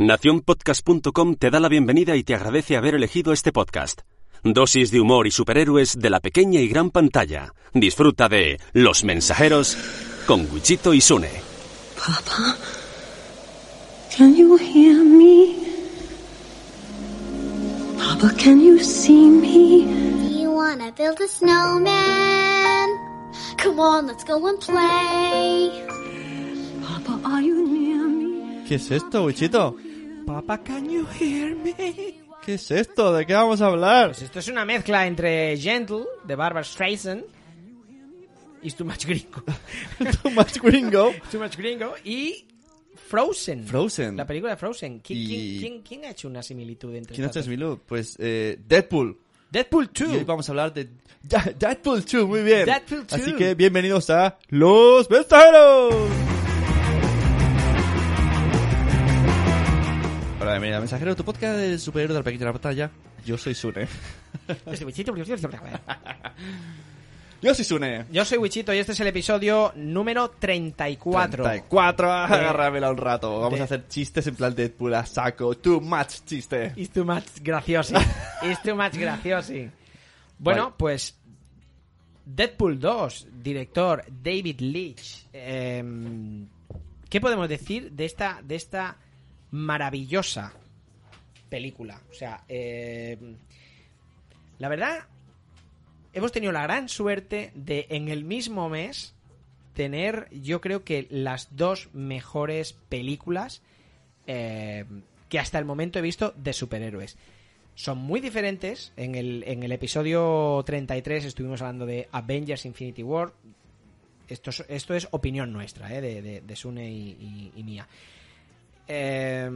Naciónpodcast.com te da la bienvenida y te agradece haber elegido este podcast. Dosis de humor y superhéroes de la pequeña y gran pantalla. Disfruta de Los Mensajeros con Wichito y Sune. Papa, can you hear me? Papa, can you see me? Do you wanna build a snowman? Come on, let's go and play. Papa, are you near me? ¿Qué es esto, Wichito? Papa, can you hear me? ¿Qué es esto? ¿De qué vamos a hablar? Pues esto es una mezcla entre Gentle, de Barbara Streisand, It's Too Much Gringo, Too much gringo. Too Much Gringo, y Frozen. Frozen. La película de Frozen. ¿Quién, Y- quién- quién- quién ha hecho una similitud entre ¿Quién ha hecho? Smilu? Pues eh, Deadpool. Deadpool Y hoy 2. vamos a hablar de Deadpool 2, muy bien. Deadpool 2. Así que bienvenidos a Los Mensajeros. Hola, a Mensajero, tu podcast de superhéroe de la pantalla. Yo soy Sune. Bichito, bichito, bichito. Yo soy Sune. Yo soy Wichito y este es el episodio número 34. 34, agárramela un rato. Vamos de- a hacer chistes en plan Deadpool a saco. Too much chiste. It's too much graciosi. It's too much graciosi. Bueno, pues Deadpool 2, director David Leitch. Em, ¿Qué podemos decir de esta, de esta maravillosa película? O sea, em, la verdad, hemos tenido la gran suerte de en el mismo mes tener, yo creo que las dos mejores películas eh, que hasta el momento he visto de superhéroes. Son muy diferentes. En el, en el episodio 33 estuvimos hablando de Avengers Infinity War. Esto es, esto es opinión nuestra, eh, de, de, Sune y- y mía. Eh,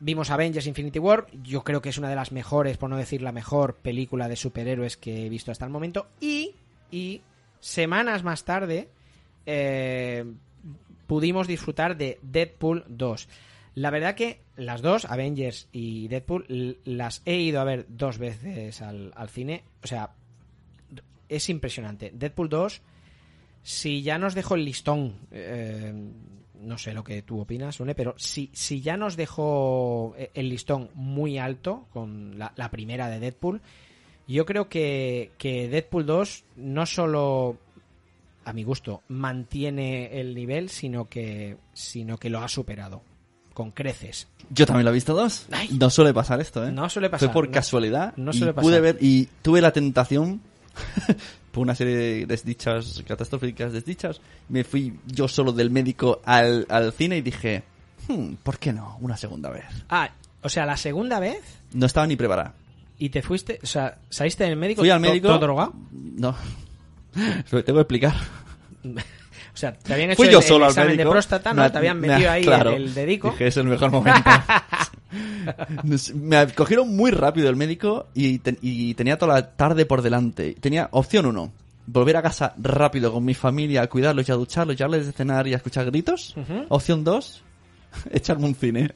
vimos Avengers Infinity War. Yo creo que es una de las mejores, por no decir la mejor película de superhéroes que he visto hasta el momento. Y, y semanas más tarde eh, pudimos disfrutar de Deadpool 2. La verdad que las dos, Avengers y Deadpool, las he ido a ver dos veces al, al cine. O sea, es impresionante. Deadpool 2, si ya nos dejó el listón, eh, no sé lo que tú opinas, Une, pero si, si ya nos dejó eh, el listón muy alto con la, la primera de Deadpool, yo creo que, que Deadpool 2 no solo a mi gusto, mantiene el nivel, sino que, sino que lo ha superado. Con creces. Yo también lo he visto dos. Ay. No suele pasar esto, ¿eh? No suele pasar, Fue por no- casualidad. no y suele pude pasar. ver y tuve la tentación por una serie de desdichas catastróficas desdichas. Me fui yo solo del médico al, al cine y dije, "Hmm, ¿por qué no? Una segunda vez. Ah, o sea, la segunda vez No estaba ni preparada. y te fuiste, o sea, saliste del médico. Fui al médico. todo drogado. No. Lo tengo que explicar. O sea, te habían hecho Fui el, yo el solo al examen médico. de próstata, ¿no? Me- te habían me- metido ahí claro. el, el dedico. Dije, es el mejor momento. me cogieron muy rápido el médico y, te- y tenía toda la tarde por delante. Tenía opción uno. Volver a casa rápido con mi familia, a cuidarlos y a ducharlos, y darles de cenar y a escuchar gritos. Opción dos, echarme un cine.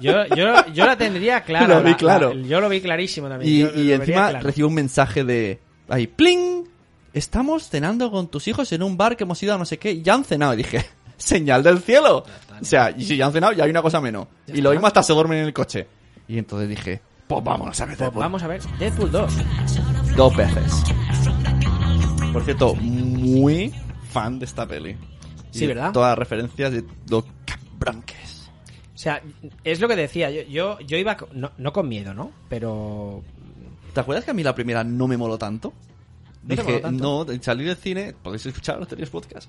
Yo, yo, yo la tendría clara. Lo vi la- claro. la- yo lo vi clarísimo también. Y, yo y encima claro. recibo un mensaje de... Ahí, ¡pling! Estamos cenando con tus hijos en un bar que hemos ido a no sé qué. y Ya han cenado. Y dije, señal del cielo. O sea, y si ya han cenado, ya hay una cosa menos. Y lo mismo hasta se duermen en el coche. Y entonces dije, pues vámonos a ver Pues Deadpool. vamos a ver Deadpool 2. Dos veces. Por cierto, muy fan de esta peli. Y Sí, de ¿verdad? Todas las referencias de los cabronques. O sea, es lo que decía. Yo, yo, yo iba, no, no con miedo, ¿no? Pero ¿Te acuerdas que a mí la primera no me moló tanto? ¿No Dije, no, salir del cine, podéis escuchar los anteriores podcast.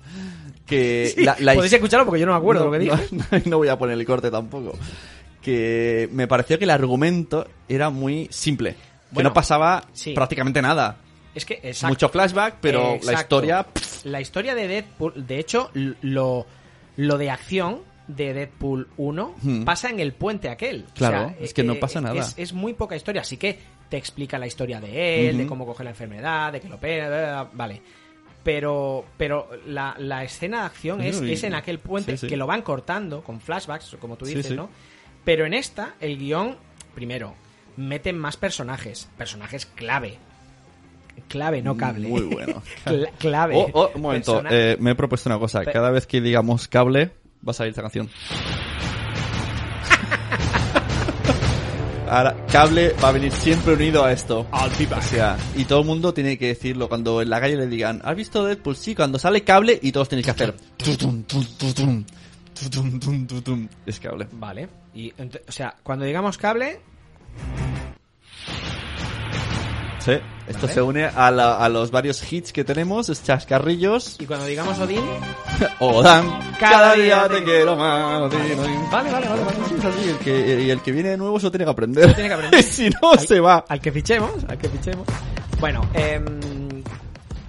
Que la, la podéis escucharlo porque yo no me acuerdo no, lo que dije. No, no voy a poner el corte tampoco. Que me pareció que el argumento era muy simple. Que Bueno, no pasaba sí. prácticamente nada. Es que, exacto. Mucho flashback, pero la Exacto. historia... La historia de Deadpool, de hecho, lo, lo de acción de Deadpool 1 Hmm. pasa en el puente aquel. O Claro, sea, es que no eh, pasa nada. Es, es muy poca historia, así que te explica la historia de él, de cómo coge la enfermedad, de que lo bla, vale. Pero, pero la, la escena de acción es, es en aquel puente Sí, sí. que lo van cortando con flashbacks, como tú dices, sí. ¿no? Pero en esta, el guion, primero, meten más personajes, personajes clave. Clave, no cable. Muy bueno. Cla- clave. Oh, oh, un momento, eh, me he propuesto una cosa. Cada vez que digamos cable, va a salir esta canción. Ahora cable va a venir siempre unido a esto. Be back. O sea, y todo el mundo tiene que decirlo cuando en la calle le digan, ¿has visto Deadpool? Sí, cuando sale cable y todos tenéis que hacer... Es cable. Vale. Y, o sea, cuando digamos cable, Sí, esto Vale. se une a, la- a los varios hits que tenemos, chascarrillos. y cuando digamos Odín, O Dan, Cada cada día te quiero más. Vale, vale, vale, vale. Así, el que, y el que viene de nuevo eso tiene que aprender. tiene que aprender. si no, se va. al que fichemos, al que fichemos. Bueno, em,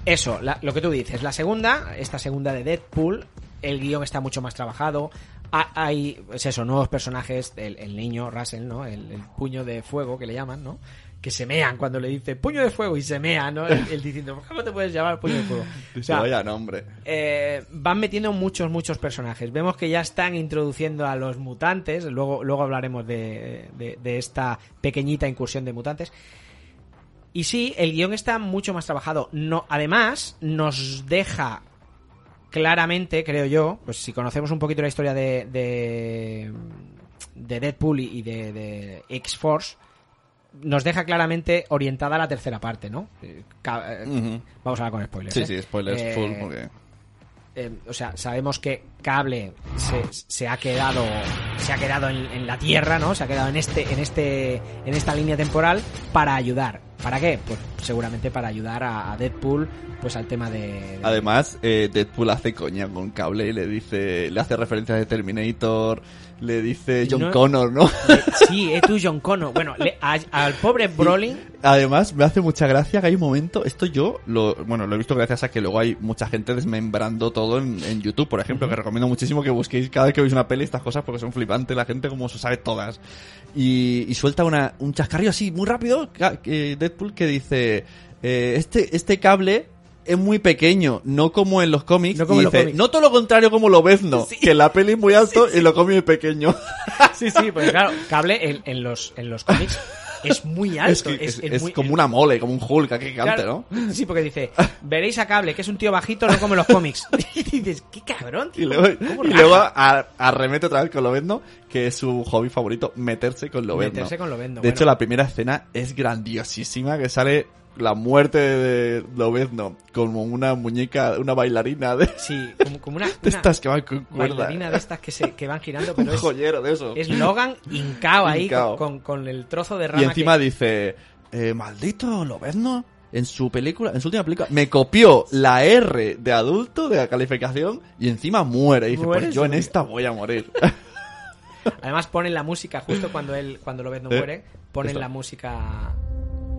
eso, la- lo que tú dices. La segunda, esta segunda de Deadpool, el guion está mucho más trabajado. Ha- Hay, es eso, nuevos personajes, el, el niño, Russell, ¿no? El, el puño de fuego que le llaman, ¿no? Que se mean cuando le dice puño de fuego y se mea, ¿no? Él, diciendo, ¿cómo te puedes llamar puño de fuego? O sea, vaya nombre. eh, van metiendo muchos, muchos personajes. Vemos que ya están introduciendo a los mutantes. Luego, luego hablaremos de, de- de esta pequeñita incursión de mutantes. Y sí, el guion está mucho más trabajado. No, además, nos deja claramente, creo yo, pues si conocemos un poquito la historia de, de, de Deadpool y y de, de X-Force, nos deja claramente orientada a la tercera parte, ¿no? Eh, eh. Vamos a hablar con spoilers. Sí, ¿eh? sí, spoilers full, porque... o sea, sabemos que Cable se, se ha quedado se ha quedado en, en la Tierra, ¿no? Se ha quedado en este en este en esta línea temporal para ayudar. ¿Para qué? Pues seguramente para ayudar a, a Deadpool pues al tema de, de- Además, eh, Deadpool hace coña con cable y le dice, le hace referencias de Terminator, le dice John No- Connor, ¿no? de- sí, eh, tú John Connor. Bueno, le- a- al pobre Brolin Además, me hace mucha gracia que hay un momento, esto yo, lo, bueno, lo he visto gracias a que luego hay mucha gente desmembrando todo en, en YouTube, por ejemplo, que recomiendo muchísimo que busquéis cada vez que veis una peli estas cosas porque son flipantes, la gente como se sabe todas. Y, y suelta una, un chascarrillo así, muy rápido, que Deadpool, que dice, eh, este, este cable es muy pequeño, no como en los cómics. No como y en los dice, cómics. no todo lo contrario como lo ves, no. Sí. Que la peli es muy alto y lo cómic es pequeño. Sí, sí, pues claro, Cable en, en los en los cómics es muy alto, es que es, es muy- como una mole, como un Hulk gigante, Claro. ¿no? Sí, porque dice, veréis a Cable, que es un tío bajito, no como en los cómics. Y dices, qué cabrón, Y tío. luego, ¿cómo y luego a- arremete otra vez con Lobezno, que es su hobby favorito, meterse con Lobezno. Meterse con Lobezno, De bueno. hecho, la primera escena es grandiosísima, que sale la muerte de Lobezno como una muñeca, una bailarina de, Sí, como, como una, de estas que van con cuerda. bailarina de estas que, se, que van girando, Un pero es, joyero de eso. es Logan hincao ahí. Con, con, con el trozo de rama y encima que- dice, eh, maldito Lobezno, en su película, en su última película, me copió la R de adulto de la calificación y encima muere. Y dice, pues yo en esta voy a morir. Además ponen la música justo cuando él cuando lo ves no Eh, muere, ponen esta. la música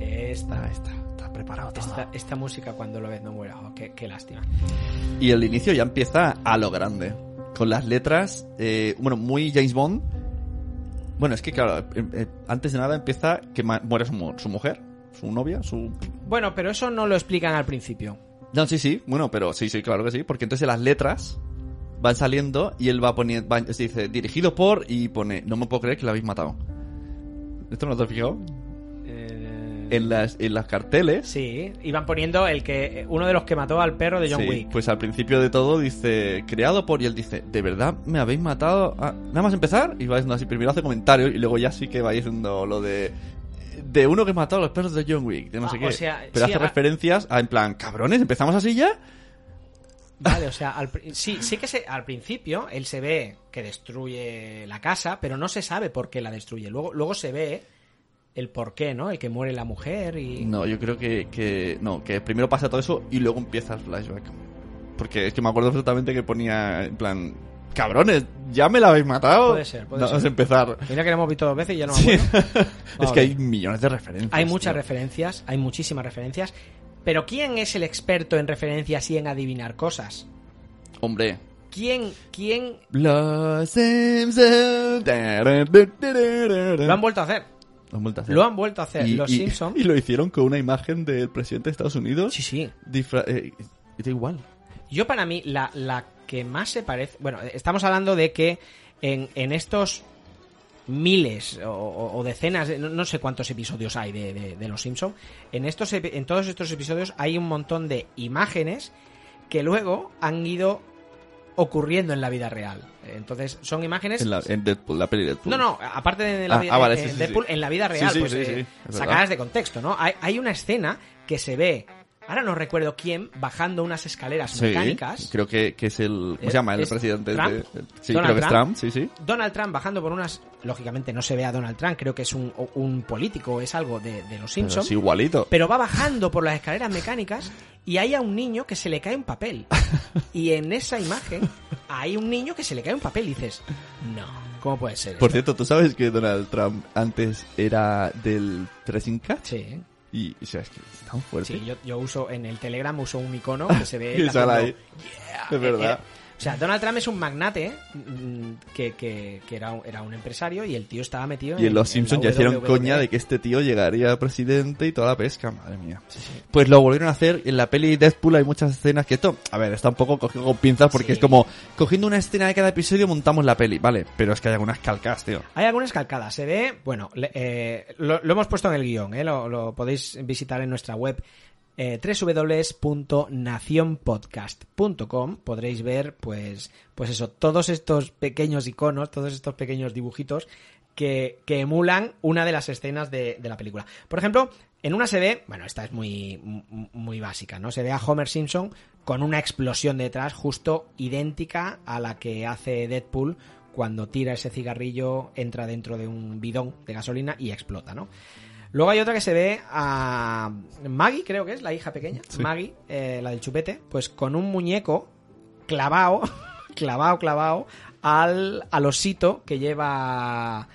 esta, está, está preparado todo. esta, esta música cuando lo ves no muere. Oh, qué, qué lástima. Y el inicio ya empieza a lo grande. Con las letras, eh, bueno, muy James Bond. Bueno, es que claro, eh, eh, antes de nada empieza que muere su, mu- su mujer, su novia, su... Bueno, pero eso no lo explican al principio. No, sí, sí, bueno, pero sí, sí, claro que sí, porque entonces las letras van saliendo y él va poniendo, dice, dirigido por, y pone, no me puedo creer que lo habéis matado. ¿Esto no te has fijado? En las, en las carteles. Sí, iban poniendo el que uno de los que mató al perro de John Sí, Wick. Pues al principio de todo dice, creado por, y él dice, ¿de verdad me habéis matado? Ah, nada más empezar, y va diciendo así, primero hace comentarios, y luego ya sí que va diciendo lo de, de uno que mató a los perros de John Wick, de no Ah, sé o qué. sea, Pero sí, hace referencias a, en plan, cabrones, ¿empezamos así ya? Vale, o sea, al sí, sí que se, al principio él se ve que destruye la casa, pero no se sabe por qué la destruye. Luego, luego se ve el por qué, ¿no? El que muere la mujer y... No, yo creo que, que, no, que primero pasa todo eso y luego empieza el flashback. Porque es que me acuerdo perfectamente que ponía, en plan, cabrones, ¿ya me la habéis matado? Puede ser, puede No, ser. Vamos a empezar. Mira que lo hemos visto dos veces y ya no me Sí. acuerdo. es Vamos que hay millones de referencias. Hay muchas tío. referencias, hay muchísimas referencias. Pero ¿quién es el experto en referencias y en adivinar cosas? Hombre. ¿Quién, quién Los Simpsons. lo han vuelto a hacer? Lo han vuelto a hacer. Lo han vuelto a hacer. Y- Los y- Simpsons. Y lo hicieron con una imagen del presidente de Estados Unidos. Sí, sí. eh, da igual. Yo para mí, la, la que más se parece... Bueno, estamos hablando de que en, en estos miles o, decenas, de- no, no sé cuántos episodios hay de, de- de Los Simpson. En estos en todos estos episodios hay un montón de imágenes que luego han ido ocurriendo en la vida real. Entonces, son imágenes... En, la, en Deadpool, la peli Deadpool. No, no, aparte de la Ah, vida, ah, vale, sí, sí, Deadpool, sí. en la vida real, pues, eh, sacadas de contexto, ¿no? Hay, hay una escena que se ve, ahora no recuerdo quién, bajando unas escaleras Sí, mecánicas. creo que, que es el... ¿Cómo ¿Es- se llama? El es presidente Trump? de... Sí, Donald creo que es Trump. Trump, sí, sí. Donald Trump bajando por unas... Lógicamente no se ve a Donald Trump, creo que es un, un político, es algo de, de los Simpsons. es igualito. Pero va bajando por las escaleras mecánicas y hay a un niño que se le cae un papel. Y en esa imagen hay un niño que se le cae un papel y dices, no, ¿cómo puede ser? Por esto?". cierto, ¿tú sabes que Donald Trump antes era del Tracing Cat? Sí, Y, o sea, es que es tan fuerte. sí, yo, yo uso en el Telegram uso un icono que se ve Y sale ahí. haciendo, Es verdad. Eh, eh, o sea, Donald Trump es un magnate mm, que, que, que era, un, era un empresario y el tío estaba metido Y en Los Simpsons ya hicieron WWE. coña de que este tío llegaría a presidente y toda la pesca, madre mía. Pues lo volvieron a hacer, en la peli Deadpool hay muchas escenas que esto, a ver, está un poco cogido con pinzas porque Sí. es como, cogiendo una escena de cada episodio montamos la peli, vale, pero es que hay algunas calcas, tío. Hay algunas calcadas. Se ve, bueno, le- eh, lo, lo hemos puesto en el guion, ¿eh? lo, lo podéis visitar en nuestra web eh, www.nacionpodcast.com. Podréis ver, pues, pues eso, todos estos pequeños iconos, todos estos pequeños dibujitos que, que emulan una de las escenas de, de la película. Por ejemplo, en una se ve, bueno, esta es muy, muy básica, ¿no? Se ve a Homer Simpson con una explosión detrás justo idéntica a la que hace Deadpool cuando tira ese cigarrillo, entra dentro de un bidón de gasolina y explota, ¿no? Luego hay otra que se ve a Maggie, creo que es la hija pequeña, Sí. Maggie, eh, la del chupete, pues con un muñeco clavado, clavado, clavado al, al osito que lleva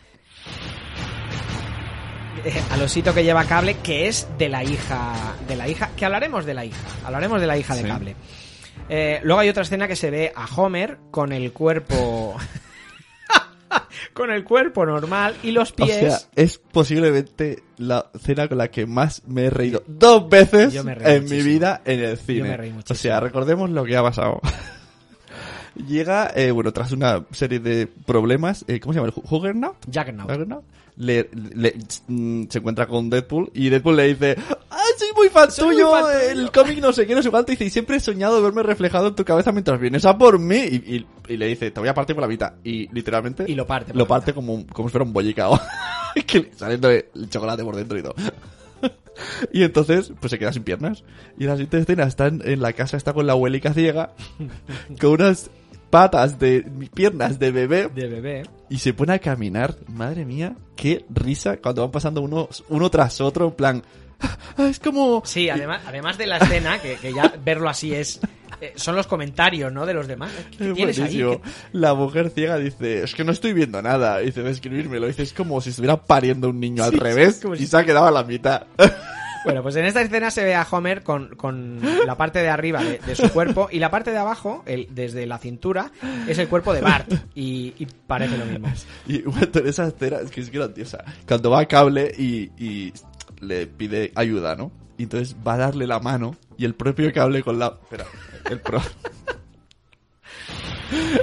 eh, al osito que lleva cable, que es de la hija, de la hija, que hablaremos de la hija, hablaremos de la hija de cable. Eh, luego hay otra escena que se ve a Homer con el cuerpo, con el cuerpo normal y los O pies. sea, es posiblemente la escena con la que más me he reído dos veces Yo en mi vida en el cine. me reí o sea, recordemos lo que ha pasado. Llega, eh, bueno, tras una serie de problemas, eh, ¿cómo se llama? ¿El Hu- Juggernaut? Juggernaut. Juggernaut. Le, le- mm, se encuentra con Deadpool y Deadpool le dice ¡Ah, soy muy fan Soy tuyo! muy fan tuyo". El cómic no sé qué, no sé cuánto. Y dice, y siempre he soñado verme reflejado en tu cabeza mientras vienes a por mí. Y, y- y le dice, te voy a partir por la mitad. Y literalmente... Y lo parte Lo parte como, un- como si fuera un bollicao. que saliendo el chocolate por dentro y todo. y entonces, pues se queda sin piernas. Y en la siguiente escena está en, en la casa, está con la abuelica ciega, con unas patas de piernas de bebé De bebé. y se pone a caminar. Madre mía, qué risa cuando van pasando uno, uno tras otro, en plan. "Ah, Es como. Sí, además, además de la escena, que, que ya verlo así es. eh, son los comentarios, ¿no? De los demás. ¿Qué, qué Es tienes ahí? buenísimo. ¿Qué- La mujer ciega dice, es que no estoy viendo nada. Dice, describírmelo. Dice, es como si estuviera pariendo un niño al revés como y si- se ha quedado a la mitad. Bueno, pues en esta escena se ve a Homer con, con la parte de arriba de, de su cuerpo y la parte de abajo, el, desde la cintura, es el cuerpo de Bart. Y, y parece lo mismo. Y bueno, en esa escena es que es grandiosa. Cuando va a cable y, y le pide ayuda, ¿no? Y entonces va a darle la mano y el propio cable con la... Espera, el pro...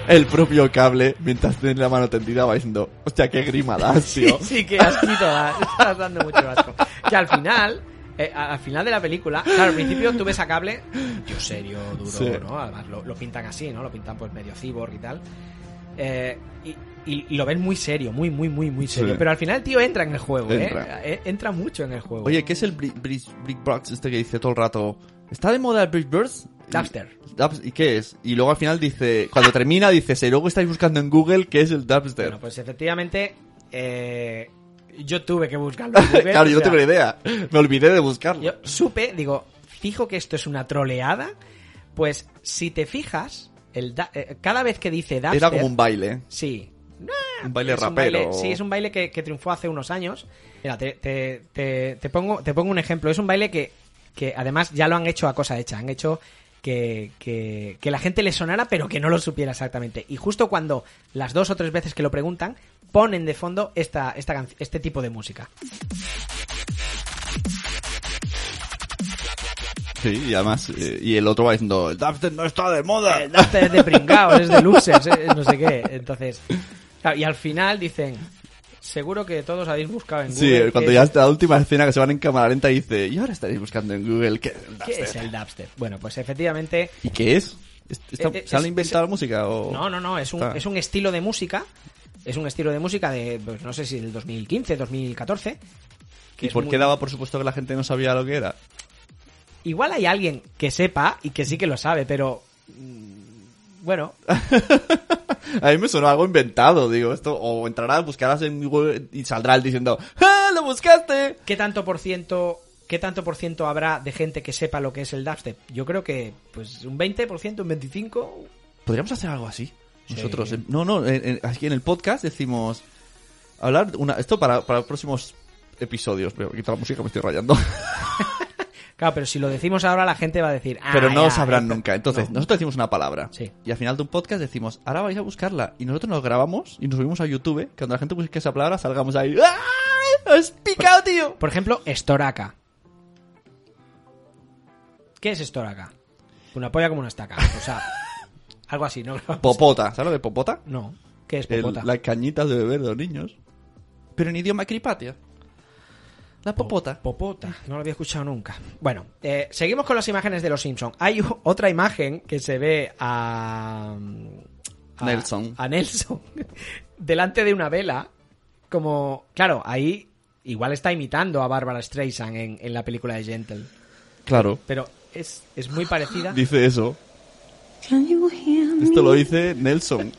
El propio cable, mientras tiene la mano tendida, va diciendo, hostia, qué grima das, Sí, tío. sí, que asquito da. Estás dando mucho asco. Que al final, eh, al final de la película, claro, al principio tú ves a cable, tío serio, duro, Sí. ¿no? Además lo, lo pintan así, ¿no? Lo pintan pues medio cyborg y tal. Eh, y, y- y lo ven muy serio, muy, muy, muy, muy serio. Sí. Pero al final el tío entra en el juego, Entra. ¿eh? Eh, Entra mucho en el juego. Oye, ¿qué es el Brick, Brick, Brick Box este que dice todo el rato? ¿Está de moda el Brick Burst? Dubster. Dubs- ¿Y qué es? Y luego al final dice, cuando termina dice, si luego estáis buscando en Google qué es el Dubster. Bueno, pues efectivamente, eh, yo tuve que buscarlo. en Google, claro, yo no sea, tengo ni idea. Me olvidé de buscarlo. Yo supe, digo, fijo que esto es una troleada. Pues si te fijas, el da- eh, cada vez que dice Dubster, Era como un baile. Sí. Un baile Es un baile- sí, es un baile que, que triunfó hace unos años. Mira, te, te- te- te pongo, te pongo un ejemplo. Es un baile que, que además ya lo han hecho a cosa hecha. Han hecho que, que, que la gente le sonara, pero que no lo supiera exactamente. Y justo cuando las dos o tres veces que lo preguntan, ponen de fondo esta, esta este tipo de música. Sí, y además, eh, y el otro va diciendo, el Dubster no está de moda. El Dubster es de pringados, es de luxers, es no sé qué. Entonces, claro, y al final dicen, seguro que todos habéis buscado en Sí, Google. cuando qué ya es- está la última escena que se van en cámara lenta y dice, y ahora estaréis buscando en Google qué es el ¿Qué Dubster?". es el dubstep? Bueno, pues efectivamente ¿Y qué es? Eh, eh, ¿Se han inventado la música o...? No, no, no, es un, Está- es un estilo de música. Es un estilo de música de, pues, no sé si del 2015, 2014. que ¿Y por muy- qué daba por supuesto que la gente no sabía lo que era? Igual hay alguien que sepa y que sí que lo sabe, pero. mm, Bueno, A mí me sonó algo inventado, digo, esto, o entrarás, buscarás en Google y saldrá él diciendo, ¡Ah, lo buscaste! ¿qué tanto por ciento, qué tanto por ciento habrá de gente que sepa lo que es el dubstep? Yo creo que, pues, un 20%, un 25%. Podríamos hacer algo así. Nosotros, no, no, en- en- aquí en el podcast decimos, hablar, una, esto para, para próximos episodios, pero quita la música, me estoy rayando. Claro, pero si lo decimos ahora, la gente va a decir. "Ah, pero no ya, sabrán nunca. Entonces, no. nosotros decimos una palabra. Sí. Y al final de un podcast decimos, ahora vais a buscarla. Y nosotros nos grabamos y nos subimos a YouTube. Que cuando la gente busque esa palabra, salgamos ahí. ¡Ah! ¡Has picado, tío! Por ejemplo, estoraca. ¿Qué es estoraca? Una polla como una estaca. O sea, algo así, ¿no? Popota. ¿Sabes lo de popota? No. ¿Qué es El- popota? las cañitas de beber de los niños. Pero en idioma cripatia. La popota. Popota, no lo había escuchado nunca. Bueno, eh, seguimos con las imágenes de los Simpsons. Hay otra imagen que se ve a, a- Nelson. A Nelson delante de una vela. Como, claro, ahí igual está imitando a Barbara Streisand en, en la película de Gentle. Claro. Pero es, es muy parecida. Dice eso. Can you hear me? Esto lo dice Nelson.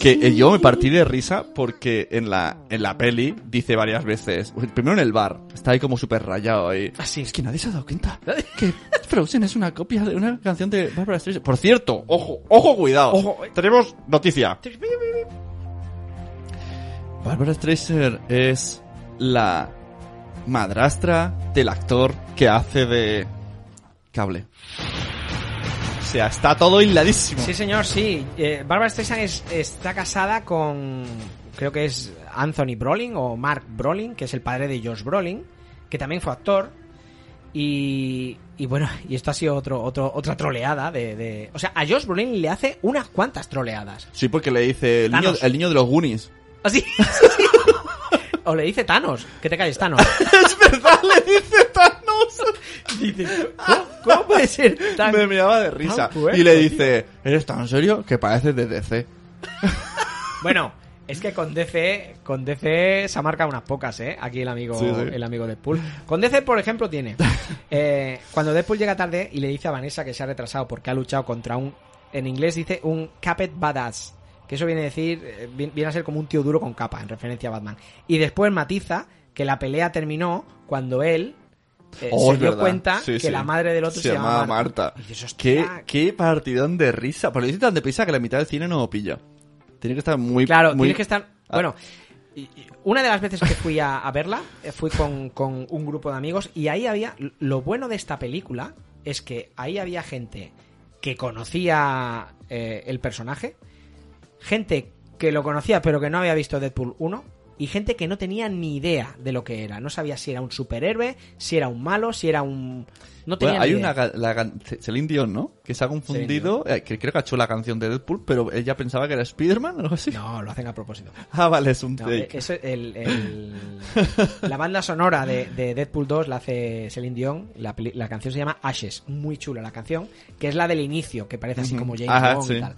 Que eh, yo me partí de risa porque en la, en la peli dice varias veces. Primero en el bar. Está ahí como súper rayado ahí. Ah, sí. Es que nadie se ha dado cuenta que Frozen es una copia de una canción de Barbara Streisand. Por cierto, ojo, ojo, cuidado. Ojo. Tenemos noticia. Barbara Streisand es la madrastra del actor que hace de cable. O sea, está todo hiladísimo. Sí, señor, sí. Eh, Barbara Streisand es- está casada con. Creo que es Anthony Brolin o Mark Brolin, que es el padre de Josh Brolin, que también fue actor. Y, y bueno, y esto ha sido otro, otro, otra troleada de, de- O sea, a Josh Brolin le hace unas cuantas troleadas. Sí, porque le dice el niño, Thanos. el niño de los Goonies. Así. o le dice Thanos, que te calles Thanos. es verdad, le dice Thanos. Dice, ¿cómo, cómo puede ser tan... Me miraba de risa. y le tío? dice, ¿eres tan serio? Que pareces de DC. Bueno, es que con DC, con DC se ha marcado unas pocas, ¿eh? Aquí el amigo, Sí, sí. el amigo Deadpool. Con DC, por ejemplo, tiene. eh, cuando Deadpool llega tarde y le dice a Vanessa que se ha retrasado porque ha luchado contra un. En inglés dice un Capet Badass. Que eso viene a decir. eh, vi- Viene a ser como un tío duro con capa, en referencia a Batman. Y después matiza que la pelea terminó cuando él. Eh, Oh, se dio verdad. cuenta Sí, que sí. la madre del otro se, llamaba llamaba Marta. Y dices, ¿Qué, "Hostia, qué partidón de risa. Pero le dice tan deprisa que la mitad del cine no lo pilla. Tiene que estar muy... Claro, muy... tienes que estar. Ah. Bueno, una de las veces que fui a, a verla, eh, fui con, con un grupo de amigos y ahí había. Lo bueno de esta película es que ahí había gente que conocía eh, el personaje, gente que lo conocía pero que no había visto Deadpool 1 y gente que no tenía ni idea de lo que era. No sabía si era un superhéroe, si era un malo, si era un. No tenía Bueno, hay ni una... idea. La, Celine Dion, ¿no? Que se ha confundido... eh, que creo que ha hecho la canción de Deadpool, pero ella pensaba que era Spider-Man o algo así. No, lo hacen a propósito. Ah, vale, es un No, take. eso, el, el- la banda sonora de, de Deadpool 2 la hace Celine Dion. La, la canción se llama Ashes. Muy chula la canción. Que es la del inicio, que parece así como James Bond sí. y tal.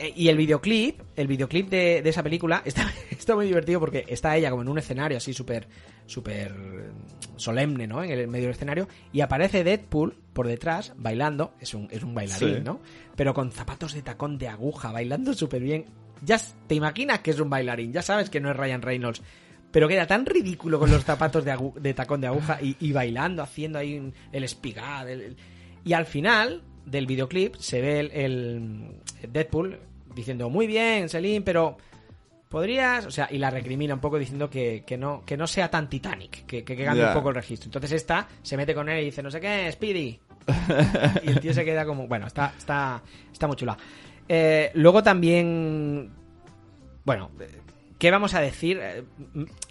Eh, Y el videoclip, el videoclip de, de esa película está, está muy divertido porque está ella como en un escenario así súper súper solemne, ¿no? En el medio del escenario y aparece Deadpool por detrás bailando, es un, es un bailarín, Sí. ¿no? Pero con zapatos de tacón de aguja, bailando súper bien. Ya te imaginas que es un bailarín, ya sabes que no es Ryan Reynolds. Pero queda tan ridículo con los zapatos de, agu- de tacón de aguja y, y bailando, haciendo ahí un- el espigad. el- el- Y al final del videoclip se ve el, el Deadpool diciendo, muy bien, Selim, pero podrías... O sea, y la recrimina un poco diciendo que, que no, que no sea tan Titanic, que, que, que cambie Ya. un poco el registro. Entonces esta se mete con él y dice, no sé qué, Speedy. y el tío se queda como... Bueno, está, está, está muy chula. Eh, luego también... Bueno, ¿qué vamos a decir? Eh,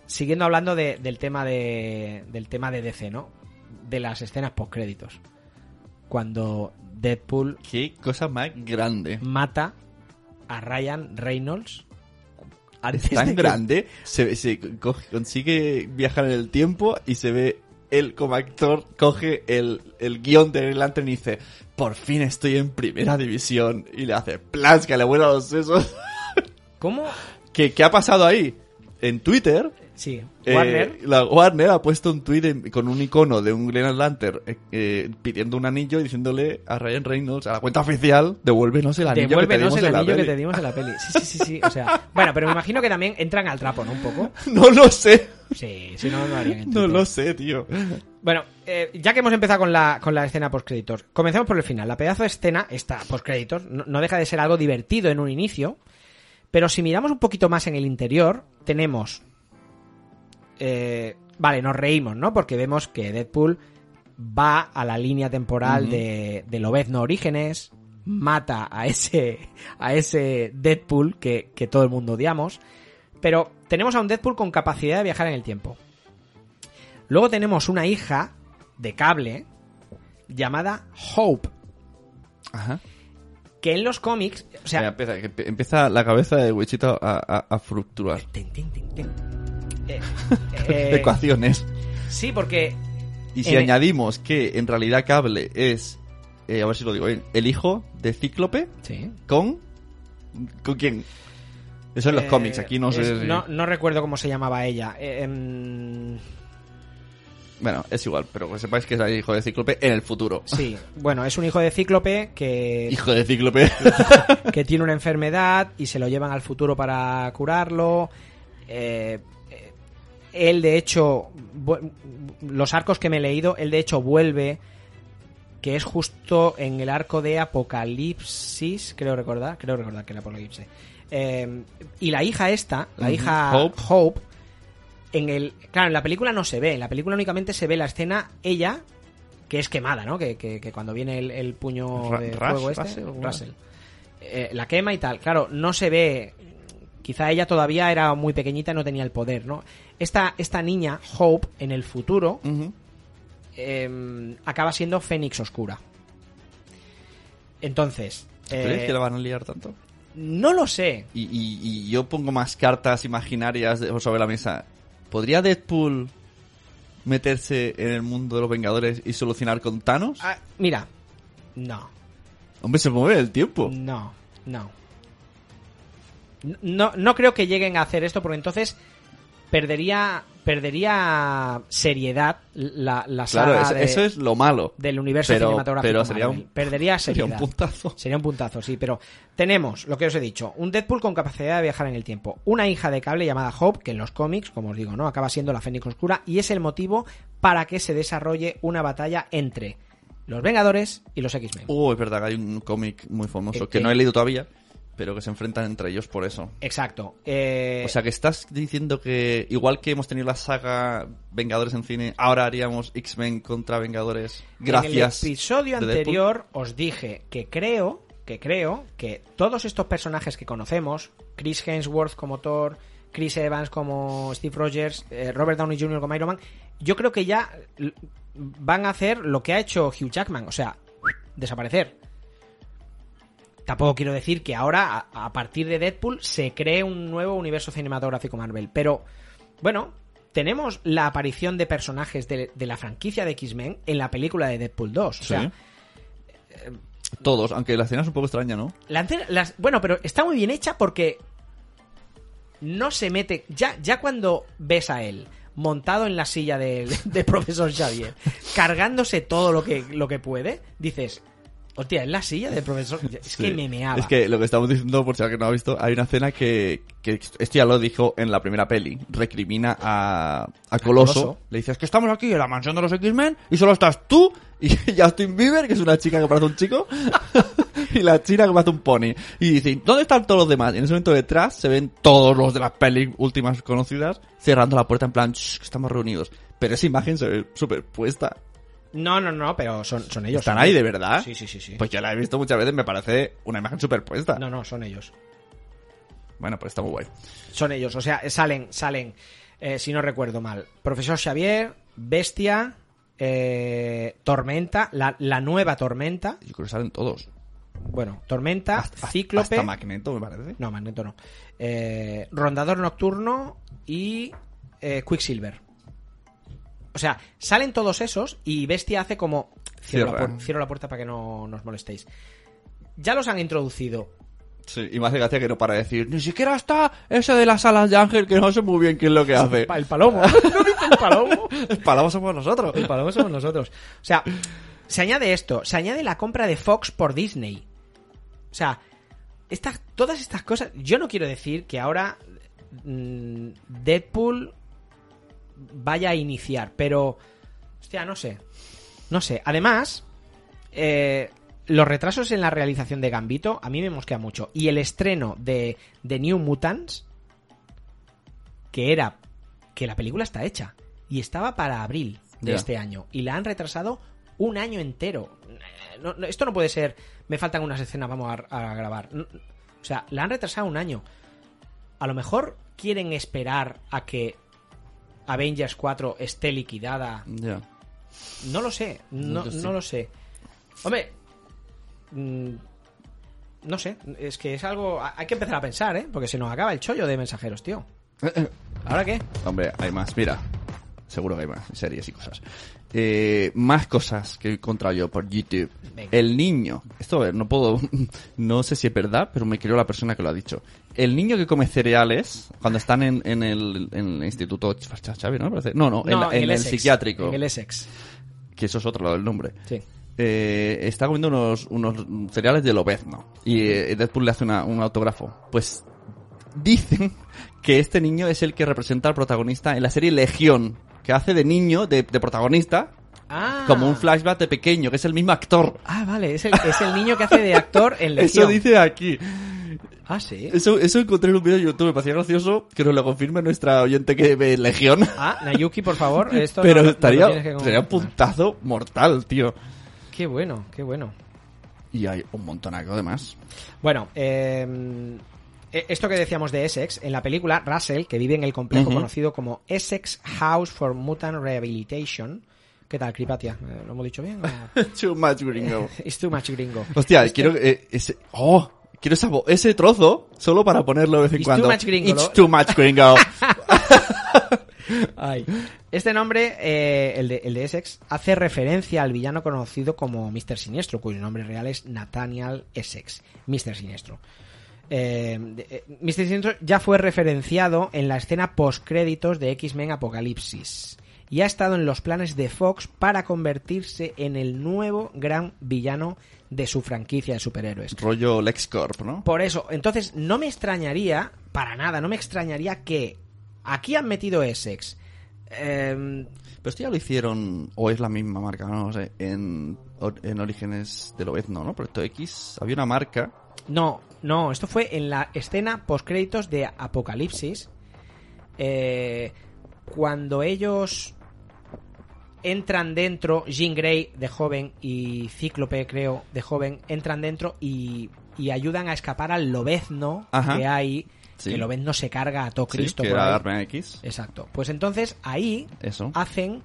Siguiendo hablando de- del tema de del tema de DC, ¿no? De las escenas postcréditos. Cuando Deadpool Qué cosa más grande. mata a Ryan Reynolds. Es tan que- grande, se, se co- consigue viajar en el tiempo y se ve él como actor coge el, el guion de Green Lantern y dice, por fin estoy en primera división. Y le hace plans que le vuela los sesos. ¿Cómo? ¿Qué, ¿Qué ha pasado ahí? En Twitter, Sí, eh, Warner. la Warner ha puesto un tweet con un icono de un Green Lantern eh, eh, pidiendo un anillo y diciéndole a Ryan Reynolds, a la cuenta oficial, devuélvenos el anillo que te Devuélvenos el anillo que peli". te dimos en la peli. Sí, sí, sí, sí. O sea, bueno, pero me imagino que también entran al trapo, ¿no? Un poco. No lo sé. Sí, si no, no harían No lo sé, tío. Bueno, eh, ya que hemos empezado con la, con la escena postcréditos, comencemos por el final. La pedazo de escena, esta postcréditos, no, no deja de ser algo divertido en un inicio, pero si miramos un poquito más en el interior, tenemos... eh, vale, nos reímos, ¿no? Porque vemos que Deadpool va a la línea temporal Ujú. de, de Lobezno Orígenes, mata a ese, a ese Deadpool que, que todo el mundo odiamos, pero tenemos a un Deadpool con capacidad de viajar en el tiempo. Luego tenemos una hija de cable llamada Hope, Ajá. que en los cómics, o sea, Mira, empieza, la cabeza de Wichito a, a. Eh, eh, Ecuaciones. sí, porque Y si en- añadimos que en realidad Cable es, eh, a ver si lo digo bien, el hijo de Cíclope sí. con... ¿Con quién? Eso en los Eh, cómics, aquí no sé es- si- no, no recuerdo cómo se llamaba ella. Em, Bueno, es igual, pero que sepáis que es el hijo de Cíclope en el futuro. sí, bueno, es un hijo de Cíclope que, Hijo de Cíclope. que tiene una enfermedad y se lo llevan al futuro para curarlo. Eh, él, de hecho, los arcos que me he leído, él de hecho vuelve, que es justo en el arco de Apocalipsis, creo recordar, creo recordar que era Apocalipsis. Eh, y la hija esta, la hija Hope. Hope, en el, claro, en la película no se ve, en la película únicamente se ve la escena ella que es quemada, ¿no? Que, que- que cuando viene el, el puño Ra- de fuego este, Russell, ¿cómo Russell, eh, la quema y tal. Claro, no se ve. Quizá ella todavía era muy pequeñita y no tenía el poder, ¿no? Esta, esta niña, Hope, en el futuro, eh, acaba siendo Fénix Oscura. Entonces, eh, ¿Crees que la van a liar tanto? no lo sé. Y, y- y yo pongo más cartas imaginarias de- sobre la mesa. ¿Podría Deadpool meterse en el mundo de los Vengadores y solucionar con Thanos? Ah, mira, no, Hombre, se mueve el tiempo. no, no. No, no creo que lleguen a hacer esto porque entonces perdería perdería seriedad la, la Claro, saga eso, de- eso es lo malo. del universo Pero- cinematográfico pero sería Marvel. un- perdería Sería seriedad. un puntazo. Sería un puntazo, sí, pero tenemos lo que os he dicho, un Deadpool con capacidad de viajar en el tiempo, una hija de cable llamada Hope, que en los cómics, como os digo, no, acaba siendo la Fénix Oscura y es el motivo para que se desarrolle una batalla entre los Vengadores y los X-Men. Oh, es verdad que hay un cómic muy famoso Eh, que que- no he leído todavía, pero que se enfrentan entre ellos por eso. Exacto. Eh, O sea, que estás diciendo que igual que hemos tenido la saga Vengadores en cine, ahora haríamos X-Men contra Vengadores gracias. En el episodio Deadpool? anterior os dije que creo, que creo que todos estos personajes que conocemos, Chris Hemsworth como Thor, Chris Evans como Steve Rogers, eh, Robert Downey Jr. como Iron Man, yo creo que ya van a hacer lo que ha hecho Hugh Jackman, o sea, desaparecer. Tampoco quiero decir que ahora, a, a partir de Deadpool, se cree un nuevo universo cinematográfico Marvel. Pero, bueno, tenemos la aparición de personajes de, de la franquicia de X-Men en la película de Deadpool 2. O sea, Sí. Todos, aunque la escena es un poco extraña, ¿no? la las- bueno, pero está muy bien hecha porque no se mete. Ya, ya cuando ves a él montado en la silla del, del profesor Xavier, cargándose todo lo que, lo que puede, dices, hostia, es la silla del profesor. Es que me meaba. Es que lo que estamos diciendo, por si alguien no ha visto, hay una escena que, que esto ya lo dijo en la primera peli. Recrimina a, a Coloso. Coloso. Le dices que estamos aquí en la mansión de los X-Men y solo estás tú y Justin Bieber, que es una chica que parece un chico, y la china que parece un pony. Y dicen, ¿dónde están todos los demás? Y en ese momento detrás se ven todos los de las pelis últimas conocidas cerrando la puerta en plan, "Shh, que estamos reunidos. Pero esa imagen se ve superpuesta. No, no, no, pero son, son ellos. ¿Están son ahí ellos. de verdad? Sí, sí, sí, sí. Pues yo la he visto muchas veces, me parece una imagen superpuesta. No, no, son ellos. Bueno, pues está muy guay. Son ellos. O sea, salen, salen, eh, si no recuerdo mal, Profesor Xavier, Bestia, eh, Tormenta, la, la nueva Tormenta. Yo creo que salen todos. Bueno, Tormenta, Hasta- Cíclope. Hasta Magneto, me parece. No, Magneto no. Eh, Rondador Nocturno y eh, Quicksilver. O sea, salen todos esos y Bestia hace como... Cierro, la, cierro puerta para que no nos molestéis. Ya los han introducido. Sí, y me hace gracia que no para decir, ni siquiera está ese de las alas de ángel que no sé muy bien qué es lo que hace. El palomo. ¿No viste el palomo? Palabras somos nosotros. El palomo somos nosotros. O sea, se añade esto, se añade la compra de Fox por Disney. O sea, estas, todas estas cosas. Yo no quiero decir que ahora mm, Deadpool vaya a iniciar, pero. Hostia, no sé. No sé. Además, eh, los retrasos en la realización de Gambito a mí me mosquea mucho. Y el estreno de, de New Mutants, que era que la película está hecha y estaba para abril de este año y la han retrasado un año entero. No- no, esto no puede ser, me faltan unas escenas, vamos a, a grabar. No, O sea, la han retrasado un año. A lo mejor quieren esperar a que Avengers 4 esté liquidada. Ya. No lo sé, no, no lo sé. Hombre, mm, no sé, es que es algo... Hay que empezar a pensar, ¿eh? Porque se nos acaba el chollo de mensajeros, tío. ¿Ahora qué? Hombre, hay más, mira. Seguro que hay más, series y cosas. Eh, más cosas que he encontrado yo por YouTube. Venga. El niño. Esto eh, no puedo. No sé si es verdad, pero me creo la persona que lo ha dicho. El niño que come cereales cuando están en, en el, en el instituto Ch- Xavi, ¿no? Parece. No, no, en, el, Essex, psiquiátrico. En el Essex, Que eso es otro lado del nombre. sí. eh, está comiendo unos, unos cereales de Lobezno. Y eh, Deadpool le hace una- un autógrafo. Pues dicen que este niño es el que representa al protagonista en la serie Legión. Que hace de niño, de, de protagonista, Ah. como un flashback de pequeño, que es el mismo actor. Ah, vale, es el, es el niño que hace de actor en Legión. Eso dice aquí. Ah, sí. Eso, eso encontré en un vídeo de YouTube. Me parecía gracioso que nos lo confirme nuestra oyente que ve Legión. Ah, Nayuki, por favor, esto Pero no- no estaría, tienes que sería un puntazo mortal, tío. Qué bueno, qué bueno. Y hay un montonaco de más. Bueno, eh, esto que decíamos de Essex, en la película, Russell, que vive en el complejo Ujú. conocido como Essex House for Mutant Rehabilitation. ¿Qué tal, Cripatia? Eh, ¿Lo hemos dicho bien? o- Too much gringo. It's too much gringo. Hostia, Este- quiero eh, ese, oh, quiero esa ese trozo solo para ponerlo de vez en It's cuando. too much gringo, It's ¿no? too much gringo. Ay. Este nombre, eh, el, de, el de Essex, hace referencia al villano conocido como Mr. Siniestro, cuyo nombre real es Nathaniel Essex, Mr. Siniestro. Eh, eh, Mr. Siniestro ya fue referenciado en la escena post-créditos de X-Men Apocalipsis y ha estado en los planes de Fox para convertirse en el nuevo gran villano de su franquicia de superhéroes. Rollo LexCorp, ¿no? Por eso, entonces no me extrañaría, para nada, no me extrañaría que aquí han metido Essex. Em, Pero esto ya lo hicieron, o es la misma marca, no lo sé, en Orígenes de Lobezno, ¿no? Proyecto X, había una marca. No, no, esto fue en la escena post-créditos de Apocalipsis. eh, cuando ellos entran dentro, Jean Grey de joven y Cíclope, creo, de joven, entran dentro y, y ayudan a escapar al Lobezno Ajá. que hay. Sí. Que Lobezno se carga a todo Sí, Cristo. que por era ahí. Arma X. Exacto. Pues entonces ahí Eso. hacen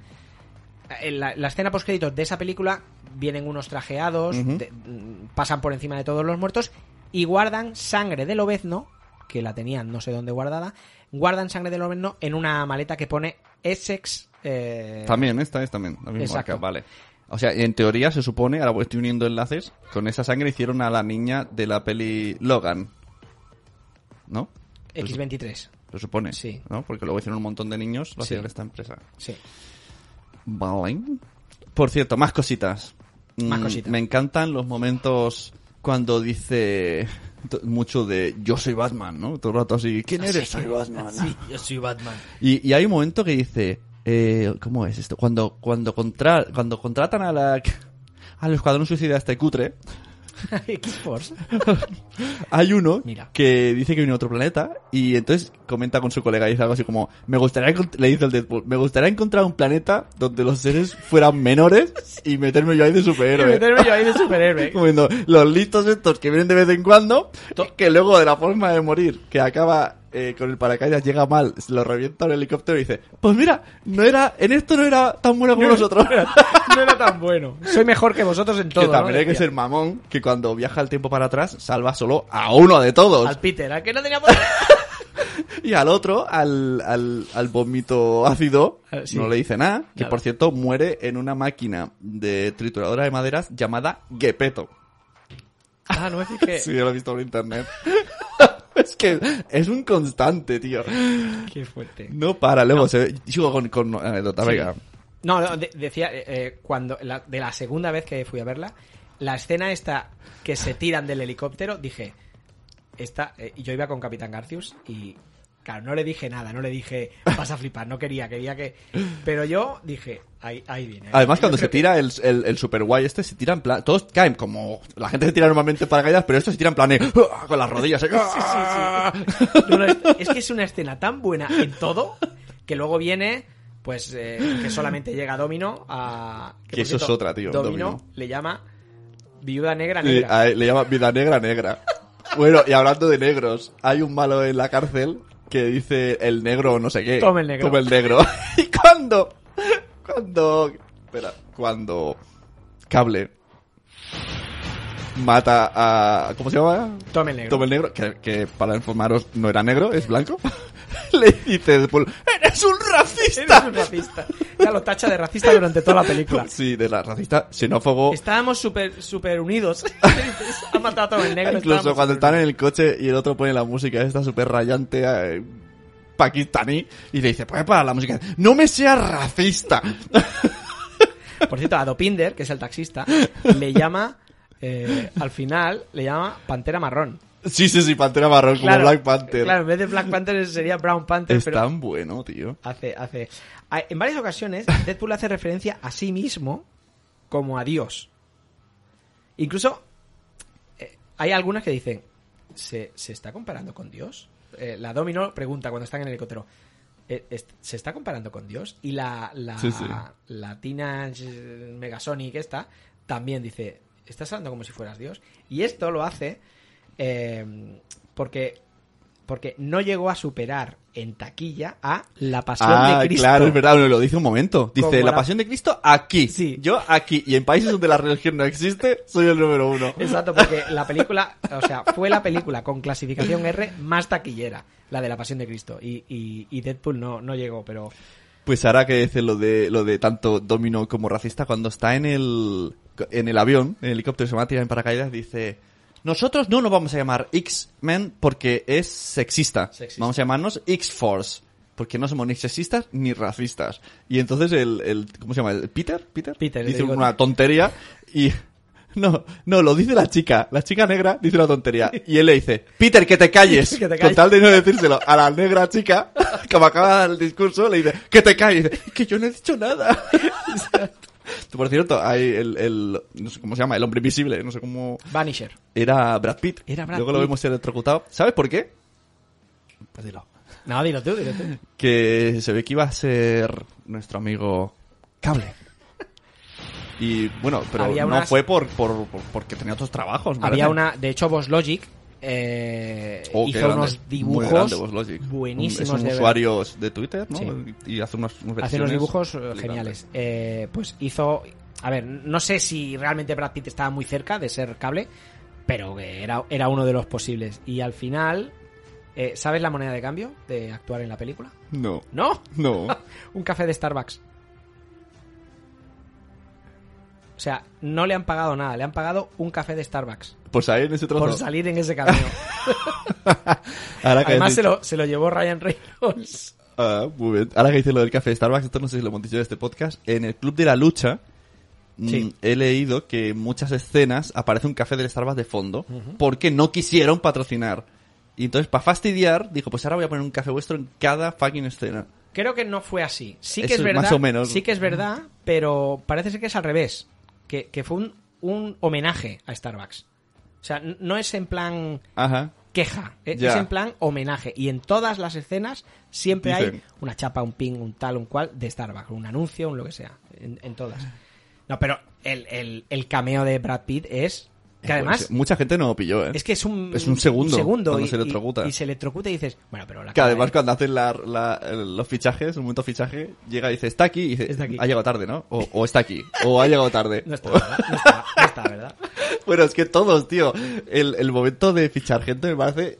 en la, la escena post créditos de esa película vienen unos trajeados de- mm, pasan por encima de todos los muertos y guardan sangre del obezno que la tenían no sé dónde guardada guardan sangre del obezno en una maleta que pone Essex eh, También, esta es también, la misma marca, vale. O sea, en teoría se supone, ahora estoy uniendo enlaces, con esa sangre hicieron a la niña de la peli Logan. ¿No? X23 Se supone. Sí. ¿No? Porque luego hicieron un montón de niños, lo Sí. hacían esta empresa. sí Vale. Por cierto, más cositas. Más Mm, cositas. Me encantan los momentos cuando dice mucho de yo soy Batman, ¿no? Todo el rato así, ¿quién eres? Soy Batman. yo soy Batman Y, y hay un momento que dice, eh, ¿cómo es esto? Cuando, cuando, contra, cuando contratan a la, al escuadrón suicida este cutre, X-Force hay uno Mira. que dice que viene a otro planeta y entonces comenta con su colega y dice algo así como, me gustaría, le dice el Deadpool, me gustaría encontrar un planeta donde los seres fueran menores y meterme yo ahí de superhéroe. meterme yo ahí de superhéroe Como diciendo, los listos estos que vienen de vez en cuando, que luego de la forma de morir, que acaba eh, con el paracaídas, llega mal, se lo revienta un helicóptero y dice, pues mira, no era, en esto no era tan bueno como nosotros. no era tan bueno soy mejor que vosotros en todo que también ¿no? hay que Decía. ser mamón, que cuando viaja el tiempo para atrás, salva solo a uno de todos. al Peter al que no tenía poder Y al otro, al, al, al vómito ácido, Ah, sí. no le dice nada. Que por cierto, muere en una máquina de trituradora de maderas llamada Gepetto. Ah, no me fijé. Sí, yo lo he visto por internet. es que es un constante, tío. Qué fuerte. No para, luego se ve. Sigo con, con anécdota, Sí. venga. No, no, de- decía, eh, eh, cuando la- de la segunda vez que fui a verla, la escena esta que se tiran del helicóptero, dije, esta, eh, yo iba con Capitán Garcius y, claro, no le dije nada, no le dije, vas a flipar, no quería, quería que... Pero yo dije, ahí, ahí viene. Además, cuando se tira el, el, el super guay este, se tira en plan. Todos caen como. La gente se tira normalmente para caídas, pero esto se tira en plan. de, ¡ah! con las rodillas. ¿eh? No, no, es, es que es una escena tan buena en todo que luego viene, pues, eh, que solamente llega Domino a... Que eso es otra, tío, Domino, Domino. le llama Viuda Negra Le, Negra. a- le llama vida negra negra. Bueno, y hablando de negros, hay un malo en la cárcel que dice el negro no sé qué. Toma el negro. Toma el negro. y cuando. Cuando. Espera, cuando. Cable. Mata a. ¿Cómo se llama? Tome el negro. Toma el negro, que, que para informaros no era negro, es blanco. Le dice Deadpool, ¡eres un racista! Eres un racista. Ya lo tacha de racista durante toda la película. Sí, de la racista, xenófobo. Estábamos súper super unidos. ha matado a todo el negro. Incluso cuando están en el coche y el otro pone la música esta súper rayante eh, pakistaní y le dice, pues para la música, no me seas racista. Por cierto, a Dopinder, que es el taxista, le llama, eh, al final, le llama Pantera Marrón. Sí, sí, sí, Pantera Marrón como Black Panther. Claro, en vez de Black Panther sería Brown Panther, es pero tan bueno, tío. hace, hace... En varias ocasiones, Deadpool hace referencia a sí mismo como a Dios. Incluso eh, hay algunas que dicen, ¿se, se está comparando con Dios? Eh, la Domino pregunta cuando están en el helicóptero, eh, ¿se está comparando con Dios? Y la, la, Sí, sí. la Teenage Megasonic esta también dice, ¿estás hablando como si fueras Dios? Y esto lo hace eh, porque, porque no llegó a superar en taquilla a La Pasión Ah, de Cristo. claro, es verdad, lo dice un momento. Dice, la la- pasión de Cristo aquí. Sí. Yo aquí. Y en países donde la religión no existe, soy el número uno. Exacto, porque la película, o sea, fue la película con clasificación R más taquillera, la de La Pasión de Cristo. Y, y, y Deadpool no, no llegó, pero... Pues ahora que dice lo de lo de tanto domino como racista, cuando está en el en el avión, en el helicóptero se va a tirar en paracaídas, dice nosotros no nos vamos a llamar X-Men porque es sexista. Sexista. Vamos a llamarnos X-Force. Porque no somos ni sexistas ni racistas. Y entonces el, el ¿cómo se llama? ¿El Peter? Peter, Peter, dice una tontería y no, no, lo dice la chica. La chica negra dice una tontería. Y él le dice, Peter, que te calles. Que te Con tal de no decírselo a la negra chica, como acaba el discurso, le dice, que te calles. Que yo no he dicho nada. Por cierto, hay el, el, no sé cómo se llama, el hombre invisible, no sé cómo, Vanisher. era Brad Pitt. Era Brad Luego lo Pitt. vemos electrocutado. ¿Sabes por qué? Pues dilo. No, dilo tú, dilo tú. Que se ve que iba a ser nuestro amigo Cable. Y bueno, pero Había no unas- fue por, por, por- porque tenía otros trabajos. Había una, de hecho, Boss Logic eh, Oh, hizo unos dibujos grande, buenísimos. Son de ver. usuarios de Twitter, ¿no? Sí. Y hace unas Hace unos dibujos eh, geniales. Eh, pues hizo. A ver, no sé si realmente Brad Pitt estaba muy cerca de ser cable, pero era, era uno de los posibles. Y al final. eh, ¿Sabes la moneda de cambio de actuar en la película? No, ¿No? no. Un café de Starbucks. O sea, no le han pagado nada, le han pagado un café de Starbucks Pues ahí en ese trozo. por salir en ese. Ahora que Además se lo, se lo llevó Ryan Reynolds. Ah, muy bien. Ahora que dice lo del café de Starbucks, esto no sé si lo hemos dicho en este podcast. En el Club de la Lucha mm, Sí. he leído que en muchas escenas aparece un café del Starbucks de fondo porque no quisieron patrocinar. Y entonces, para fastidiar, dijo, pues ahora voy a poner un café vuestro en cada fucking escena. Creo que no fue así. Sí que Eso es es verdad. más o menos. Sí que es verdad, pero parece ser que es al revés. Que, que fue un, un homenaje a Starbucks. O sea, no es en plan Ajá. queja, Ya. es en plan homenaje. Y en todas las escenas siempre hay una chapa, un ping, un tal, un cual de Starbucks, un anuncio, un lo que sea. En, en todas. No, pero el, el, el cameo de Brad Pitt es. Que además. Pues, mucha gente no lo pilló, ¿eh? Es que es un, Es un segundo cuando y, se electrocuta. Y, y se electrocuta y dices, bueno, pero la Que además de- cuando hacen la, la- el- los fichajes, un momento fichaje, llega y dice, está aquí, y dice, Está aquí. ha llegado tarde, ¿no? O, o está aquí, o ha llegado tarde. No está, ¿verdad? No está, no está, ¿verdad? Bueno, es que todos, tío. El, el momento de fichar gente me parece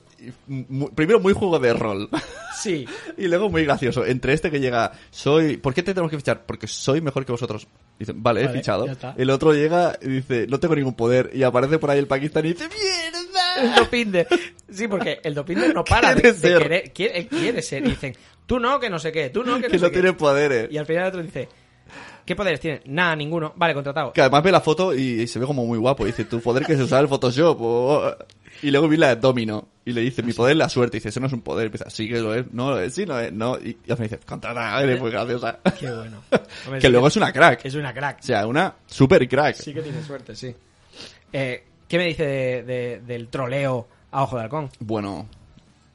primero muy juego de rol. Sí. Y luego muy gracioso. Entre este que llega, soy, ¿por qué te tenemos que fichar? Porque soy mejor que vosotros. Dicen, vale, he Vale, fichado. El otro llega y dice, no tengo ningún poder. Y aparece por ahí el Pakistán y dice, El ¡mierda! Dopinder. Sí, porque el Dopinder no para de, Quiere de querer. Quiere, él quiere ser. Y dicen, tú no, que no sé qué. Tú no, que no Que sé no qué. tiene poderes. Y al final el otro dice, ¿qué poderes tiene? Nada, ninguno. Vale, contratado. Que además ve la foto y, y se ve como muy guapo. Dice, tu poder que es usar el Photoshop. o- Y luego vi la de Domino. Y le dice, mi poder es la suerte. Y dice, eso no es un poder. Y empieza, sí que lo es. No lo es, sí, no es. No. Y, y al final dice, contratada, eres muy graciosa. Qué bueno. Hombre, que sí luego es una crack. Es una crack. O sea, una super crack. Sí que tiene suerte, sí. Eh, ¿Qué me dice de- de- del troleo a Ojo de Halcón? Bueno,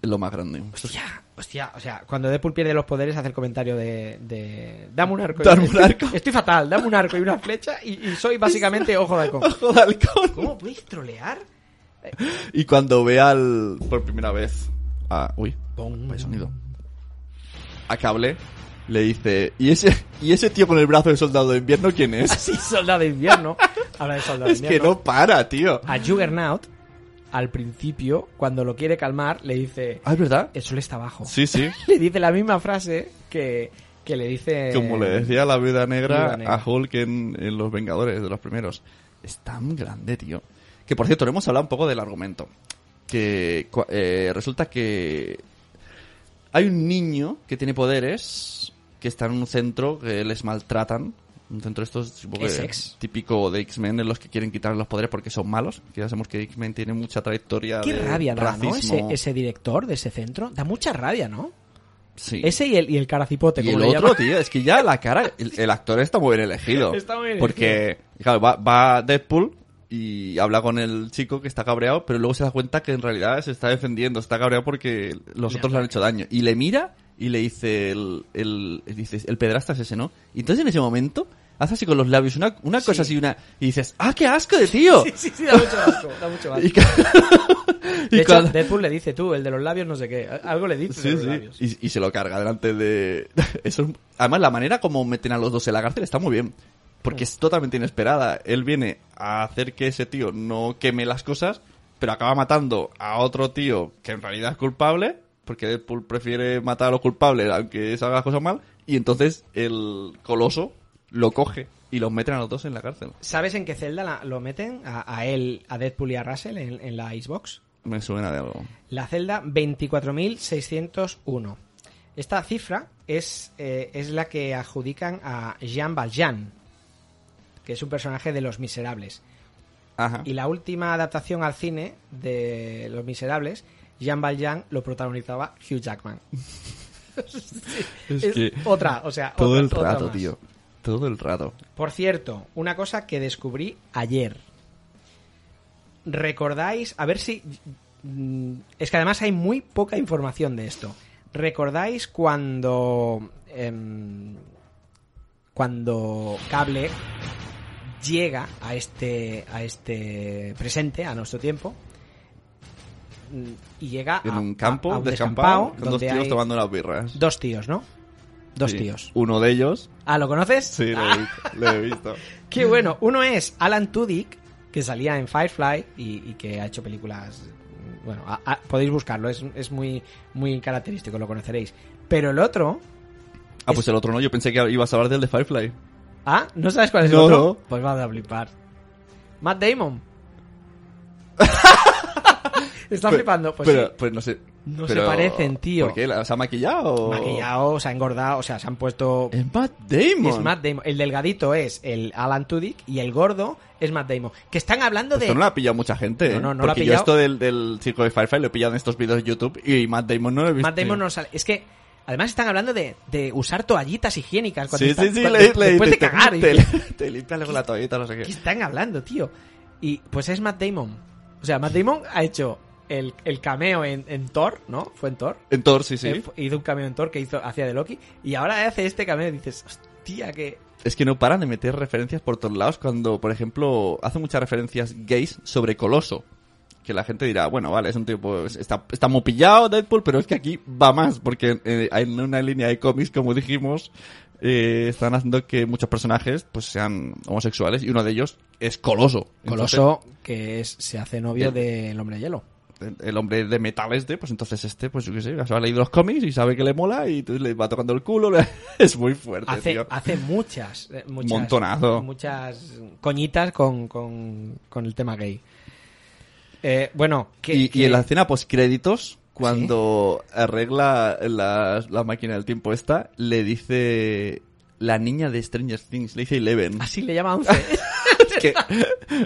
es lo más grande. Hostia, hostia, o sea, cuando Deadpool pierde los poderes hace el comentario de... de dame un arco. Dame un Estoy- arco. Estoy fatal, dame un arco y una flecha y, y soy básicamente Ojo de Halcón. Ojo de halcón. ¿Cómo podéis trolear? Y cuando ve al. por primera vez. A. Uy, vaya sonido. A cable. Le dice. ¿Y ese, ¿Y ese tío con el brazo de soldado de invierno quién es? Sí, soldado de invierno. Habla de soldado de es que invierno. no para, tío. A Juggernaut, al principio, cuando lo quiere calmar, le dice... Ah, es verdad. El sol está abajo. Sí, sí. Le dice la misma frase que, que le dice... Como le decía la negra, Viuda Negra. a Hulk en, en Los Vengadores, de los primeros. Es tan grande, tío. Que por cierto, hemos hablado un poco del argumento. Que eh, resulta que hay un niño que tiene poderes, que está en un centro que les maltratan. Un centro de estos Essex. típico de X-Men en los que quieren quitar los poderes porque son malos. Que ya sabemos que X-Men tiene mucha trayectoria Qué de rabia da, ¿no? Ese, director de ese centro. Da mucha rabia, ¿no? Sí. Ese y el, y el caracipote, Y el otro, tío, es que ya la cara, el, el actor está muy bien elegido. Está muy bien Porque, claro, va, va Deadpool y habla con el chico que está cabreado, pero luego se da cuenta que en realidad se está defendiendo, está cabreado porque los otros le han hecho daño. Y le mira y le dice el, el, dice, el pedrasta es ese, ¿no? Y entonces en ese momento hace así con los labios una, una cosa así, una, y dices, ¡ah, qué asco de tío! Sí, sí, sí, da mucho asco, da mucho asco. Y, ca- y De hecho, cuando- Deadpool le dice tú, el de los labios no sé qué. Algo le dice de los sí. labios. Y, y se lo carga delante de... Eso es- Además, la manera como meten a los dos en la cárcel está muy bien. Porque es totalmente inesperada. Él viene a hacer que ese tío no queme las cosas, pero acaba matando a otro tío que en realidad es culpable, porque Deadpool prefiere matar a los culpables aunque se haga las cosas mal, y entonces el coloso lo coge y los meten a los dos en la cárcel. ¿Sabes en qué celda la- lo meten? A, a él, a Deadpool y a Russell en, en la Xbox. Me suena de algo. La celda 24.601. Esta cifra es, eh, es la que adjudican a Jean Valjean, que es un personaje de Los Miserables. Ajá. Y la última adaptación al cine de Los Miserables, Jean Valjean lo protagonizaba Hugh Jackman. Es Es que otra, o sea, todo otra- el rato, tío. Todo el rato. Por cierto, una cosa que descubrí ayer. ¿Recordáis? A ver si... mm, Es que además hay muy poca información de esto. ¿Recordáis cuando... em, cuando Cable llega a este, a este presente, a nuestro tiempo, y llega En a- un campo a- a un descampado, con dos tíos tomando unas birras. dos tíos, ¿no? Dos Sí. tíos. Uno de ellos. Ah, ¿lo conoces? Sí, lo Ah. he visto. Lo he visto. Qué bueno. Uno es Alan Tudyk, que salía en Firefly y, y que ha hecho películas. Bueno, a- a- podéis buscarlo, es, es muy, muy característico, lo conoceréis. Pero el otro. Ah, pues el otro no. Yo pensé que ibas a hablar del de Firefly. Ah, ¿no sabes cuál es el otro? no. Pues vas a flipar. Matt Damon. Está Pero- flipando. Pues pero, sí. pues no sé. No se parecen, tío. ¿Por qué? ¿La- ¿Se ha maquillado? o- Maquillado, se ha engordado, o sea, se han puesto. Es Matt Damon. Es Matt Damon. El delgadito es el Alan Tudyk y el gordo es Matt Damon. Que están hablando Esto de. no lo ha pillado mucha gente, No, ¿eh? no, lo ha Porque yo pillado. esto del, del chico de Firefly lo he pillado en estos vídeos de YouTube y Matt Damon no lo he visto. Matt Damon no sale. Es que además están hablando de, de usar toallitas higiénicas cuando Sí, está- sí, sí, cuando- le, le después de te- cagar. Te, dices, te limpias luego la toallita, no sé ¿Qué qué. están hablando, tío? Y pues es Matt Damon. O sea, Matt Damon ha hecho el, el cameo en, en Thor, ¿no? Fue en Thor. En Thor, sí, sí. Eh, hizo un cameo en Thor que hizo hacía de Loki. Y ahora hace este cameo y dices, hostia, que. Es que no paran de meter referencias por todos lados cuando, por ejemplo, hace muchas referencias gays sobre Coloso. Que la gente dirá, bueno, vale, es un tipo, está, está muy pillado Deadpool, pero es que aquí va más, porque eh, en una línea de cómics, como dijimos, eh, están haciendo que muchos personajes pues sean homosexuales y uno de ellos es Coloso. Coloso, que es, se hace novio del Hombre de Hielo. El, hombre de metal este, pues entonces este, pues yo qué sé, se ha leído los cómics y sabe que le mola y entonces le va tocando el culo. es muy fuerte, Hace, tío. hace muchas, eh, muchas. Montonazo. Muchas coñitas con, con, con el tema gay. Eh, bueno, que, y, que- y en la escena post créditos, cuando arregla la, la máquina del tiempo esta, le dice la niña de Stranger Things, le dice Eleven. Así le llama 11. es que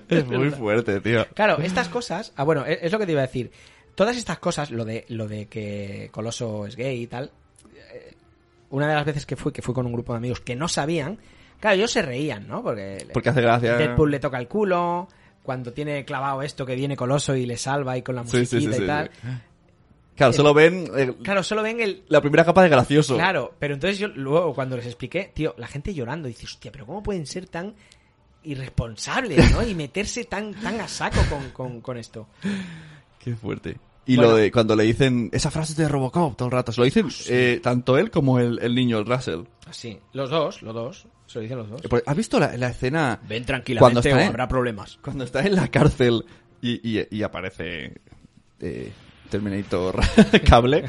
es muy fuerte, tío. Claro, estas cosas. Ah, bueno, es, es lo que te iba a decir. Todas estas cosas, lo de, lo de que Coloso es gay y tal. eh, Una de las veces que fui, que fui con un grupo de amigos que no sabían. Claro, ellos se reían, ¿no? Porque, Porque hace gracia. Deadpool le toca el culo. Cuando tiene clavado esto que viene Coloso y le salva y con la musiquita sí, sí, sí, y tal. sí. Claro, solo ven eh, Claro, solo ven el, la primera capa de gracioso. Claro, pero entonces yo luego cuando les expliqué, tío, la gente llorando, dice, hostia, pero ¿cómo pueden ser tan irresponsables, ¿no? Y meterse tan, tan a saco con, con, con esto. Qué fuerte. Y Bueno. lo de cuando le dicen esa frase de Robocop todo el rato, se lo dicen eh, tanto él como el, el niño, el Russell. Así, los dos, los dos, se lo dicen los dos. Eh, porque, ¿Has visto la, la escena Ven cuando tranquilamente está o en- habrá problemas. cuando está en la cárcel y, y- y aparece eh, Terminator cable?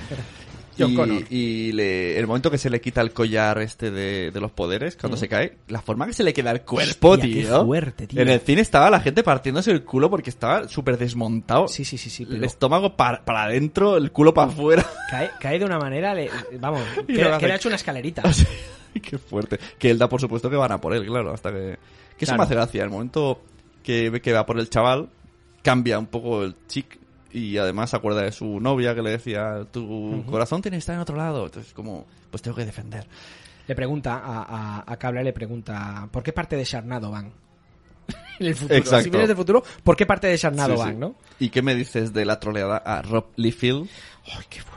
John y, Connor. y le- el momento que se le quita el collar este de, de los poderes, cuando se cae, la forma que se le queda el cuerpo, Hostia, qué tío. fuerte, tío. En el cine estaba la gente partiéndose el culo porque estaba súper desmontado. Sí, sí, sí, sí, El estómago para, para adentro, el culo para afuera. cae, cae de una manera, le- vamos, que, le ha hecho una escalerita. Qué fuerte. Que él da por supuesto que van a por él, claro, hasta que... Que eso Claro. me hace gracia. El momento que que va por el chaval, cambia un poco el chic y además se acuerda de su novia que le decía, tu corazón tiene que estar en otro lado. Entonces como, pues tengo que defender. Le pregunta a, a, a Cable, le pregunta, ¿por qué parte de Sharnado van? en el futuro. Exacto. Si vienes del futuro, ¿por qué parte de Sharnado Sí, sí. van, no? ¿Y qué me dices de la troleada a Rob Liefeld?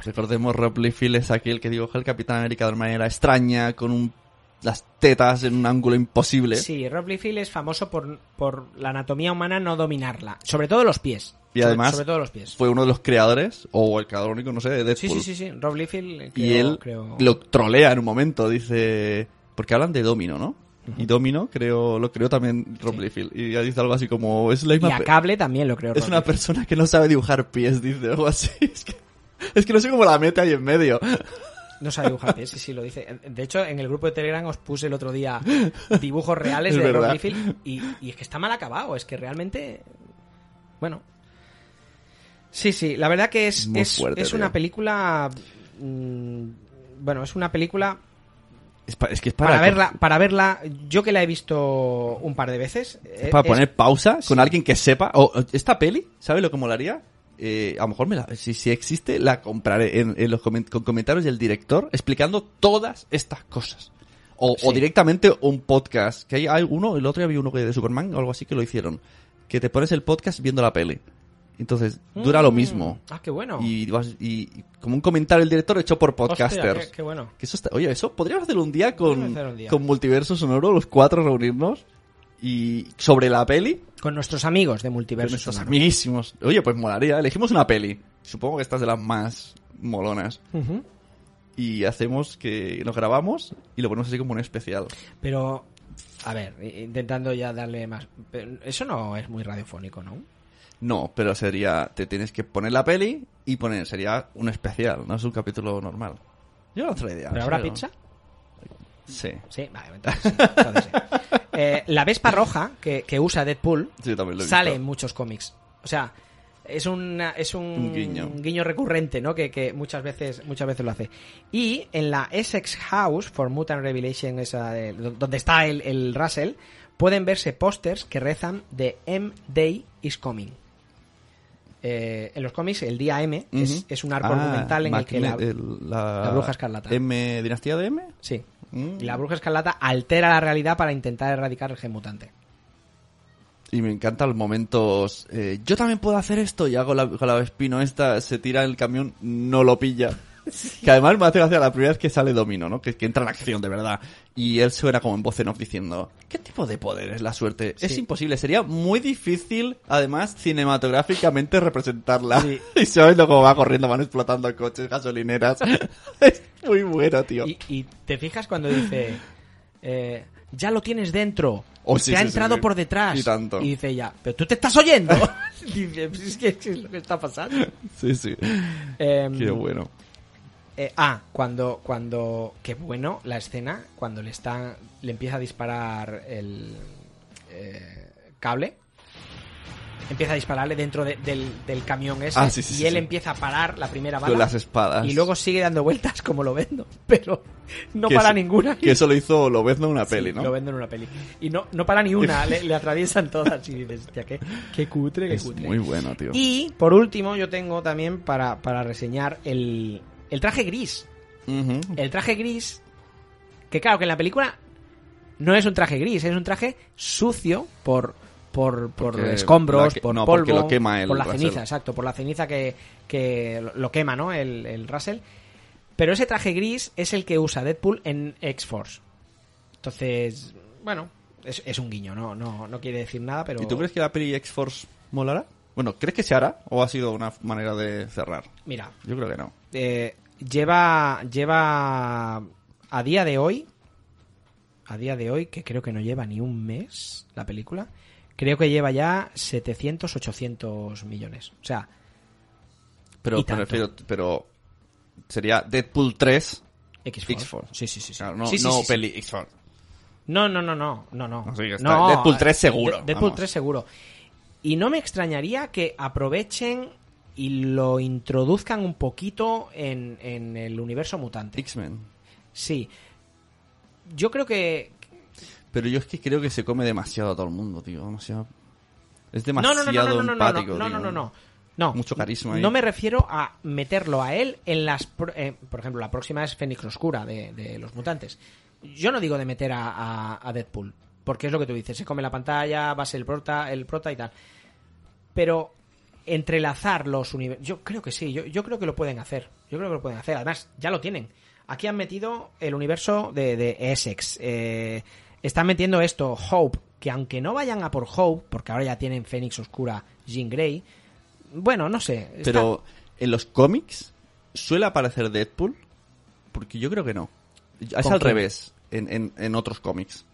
Recordemos, Rob Liefeld es aquel que dibuja el Capitán América de una manera extraña, con un, las tetas en un ángulo imposible. Sí, Rob Liefeld es famoso por, por la anatomía humana no dominarla. Sobre todo los pies. Y además Sobre, todo los pies. Fue uno de los creadores, o el creador único, no sé, de Sí, Deadpool. sí, sí, sí. Rob Liefeld eh, y creo- él creo- lo trolea en un momento, dice... Porque hablan de Domino, ¿no? Y Domino creo, lo creó también Rob Liefeld. Y ya dice algo así como... Es la Y a Cable también lo creo. Es Rob una Liefeld. persona que no sabe dibujar pies, dice algo así. Es que, es que no sé cómo la mete ahí en medio. No sabe dibujar pies, sí, sí, lo dice. De hecho, en el grupo de Telegram os puse el otro día dibujos reales Es de Rob. Liefeld y, y es que está mal acabado. Es que realmente... Bueno. Sí, sí, la verdad que es, Muy es, fuerte, es una película... mm, bueno, es una película Es, pa- es que es para, para, verla, para verla, yo que la he visto un par de veces. es eh, para es- poner pausa con alguien que sepa. O, esta peli, ¿sabe lo que molaría? Eh, a lo mejor me la, si, si existe, la compraré en, en los comen- con comentarios del director explicando todas estas cosas. O, o directamente un podcast. Que hay, hay uno, el otro día vi uno que de Superman o algo así que lo hicieron. Que te pones el podcast viendo la peli. Entonces, dura lo Mm. mismo. Ah, qué bueno. Y, y- y como un comentario del director hecho por Hostia, podcasters. qué, qué bueno. Que eso está, oye, eso podríamos hacer un día con, un día. con Multiverso Sonoro, los cuatro reunirnos y sobre la peli, Con nuestros amigos de con Multiverso. nuestros Sonoro. amiguísimos. Oye, pues molaría, elegimos una peli. Supongo que esta es de las más molonas. Y hacemos que nos grabamos y lo ponemos así como un especial. Pero, a ver, intentando ya darle más... eso no es muy radiofónico, ¿no? No, pero sería, te tienes que poner la peli y poner, sería un especial, no es un capítulo normal. Yo no otra idea. ¿Pero habrá pizza? Sí. Sí, vale, entonces sí, entonces sí. Eh, la Vespa roja que, que usa Deadpool Sí, sale en muchos cómics. O sea, es, una, es un, Un guiño. recurrente, ¿no? Que, que muchas veces muchas veces lo hace. Y en la Essex House for Mutant Revelation, esa de- donde está el, el Russell, pueden verse pósters que rezan de M Day is Coming. Eh, en los cómics, el día M es, un arco Ah, argumental en el que la, Magne- el- la, la bruja escarlata. M, ¿Dinastía de M? sí, Mm. y la bruja escarlata altera la realidad para intentar erradicar el gen mutante. Y me encantan los momentos. eh, yo también puedo hacer esto. Y hago la, con la Vespino esta, se tira el camión, no lo pilla. Que además me hace gracia la primera vez que sale Domino, ¿no? Que, que entra en acción, de verdad. Y él suena como en voz en off diciendo: ¿Qué tipo de poder es la suerte? Es Sí. imposible. Sería muy difícil, además, cinematográficamente representarla. Sí. Y se va viendo cómo va corriendo, van explotando coches, gasolineras. es muy bueno, tío. Y, y te fijas cuando dice, eh, ya lo tienes dentro, Oh, sí, te ha sí, sí, entrado sí. por detrás. Y tanto. dice ella, ¿pero tú te estás oyendo? dice, es que ¿qué es lo que está pasando. Sí, sí. Em, Qué bueno. Eh, ah, cuando, cuando, qué bueno la escena, cuando le está, le empieza a disparar el eh, cable, empieza a dispararle dentro de- del, del camión ese, Ah, sí, sí, y sí, él empieza a parar la primera bala Con las espadas. y luego sigue dando vueltas como lo vendo, pero no para eso- ninguna. Que eso lo hizo Lobezno en una peli, ¿no? Lo venden en una peli. Y no, no para ni una, le, le atraviesan todas y dices, hostia, qué, qué cutre, qué Es cutre. muy bueno, tío. Y por último, yo tengo también para, para reseñar el, el traje gris. El traje gris, que claro, que en la película no es un traje gris, es un traje sucio por, por, por escombros, que- por no, polvo, porque lo quema el por la Russell. ceniza, exacto, por la ceniza que, que lo- lo quema, ¿no? El, el Russell. Pero ese traje gris es el que usa Deadpool en X-Force. Entonces, bueno, es, es un guiño, no, no, no quiere decir nada, pero... ¿Y tú crees que la peli X-Force molará? Bueno, ¿crees que se hará o ha sido una manera de cerrar? Mira, Yo creo que no. Eh, lleva lleva a día de hoy a día de hoy que creo que no lleva ni un mes la película creo que lleva ya 700 800 millones o sea Pero me refiero, pero sería Deadpool 3 X-Force sí sí sí, sí. Claro, no, Sí, sí, no peli X-Force. no no no no no no está. Deadpool 3 seguro, De- Deadpool vamos. 3 seguro y no me extrañaría que aprovechen y lo introduzcan un poquito en, en el universo mutante X-Men. sí yo creo que Pero yo es que creo que se come demasiado a todo el mundo, tío. Demasiado. Es demasiado no, no, no, no, no, no, empático, no, no, no, no, no. Mucho carisma ahí. No me refiero a meterlo a él en las... pro- eh, por ejemplo, la próxima es Fénix Oscura de, de los mutantes. Yo no digo de meter a, a- a Deadpool, porque es lo que tú dices, se come la pantalla, va a ser el prota, el prota y tal. Pero entrelazar los universos... Yo creo que sí, yo, yo creo que lo pueden hacer. Yo creo que lo pueden hacer. Además, ya lo tienen. Aquí han metido el universo de, de Essex. eh, están metiendo esto, Hope, que aunque no vayan a por Hope, porque ahora ya tienen Fénix Oscura, Jean Grey, bueno, no sé. está- Pero en los cómics suele aparecer Deadpool, porque yo creo que no. Es ¿Con al revés en, en, en otros cómics.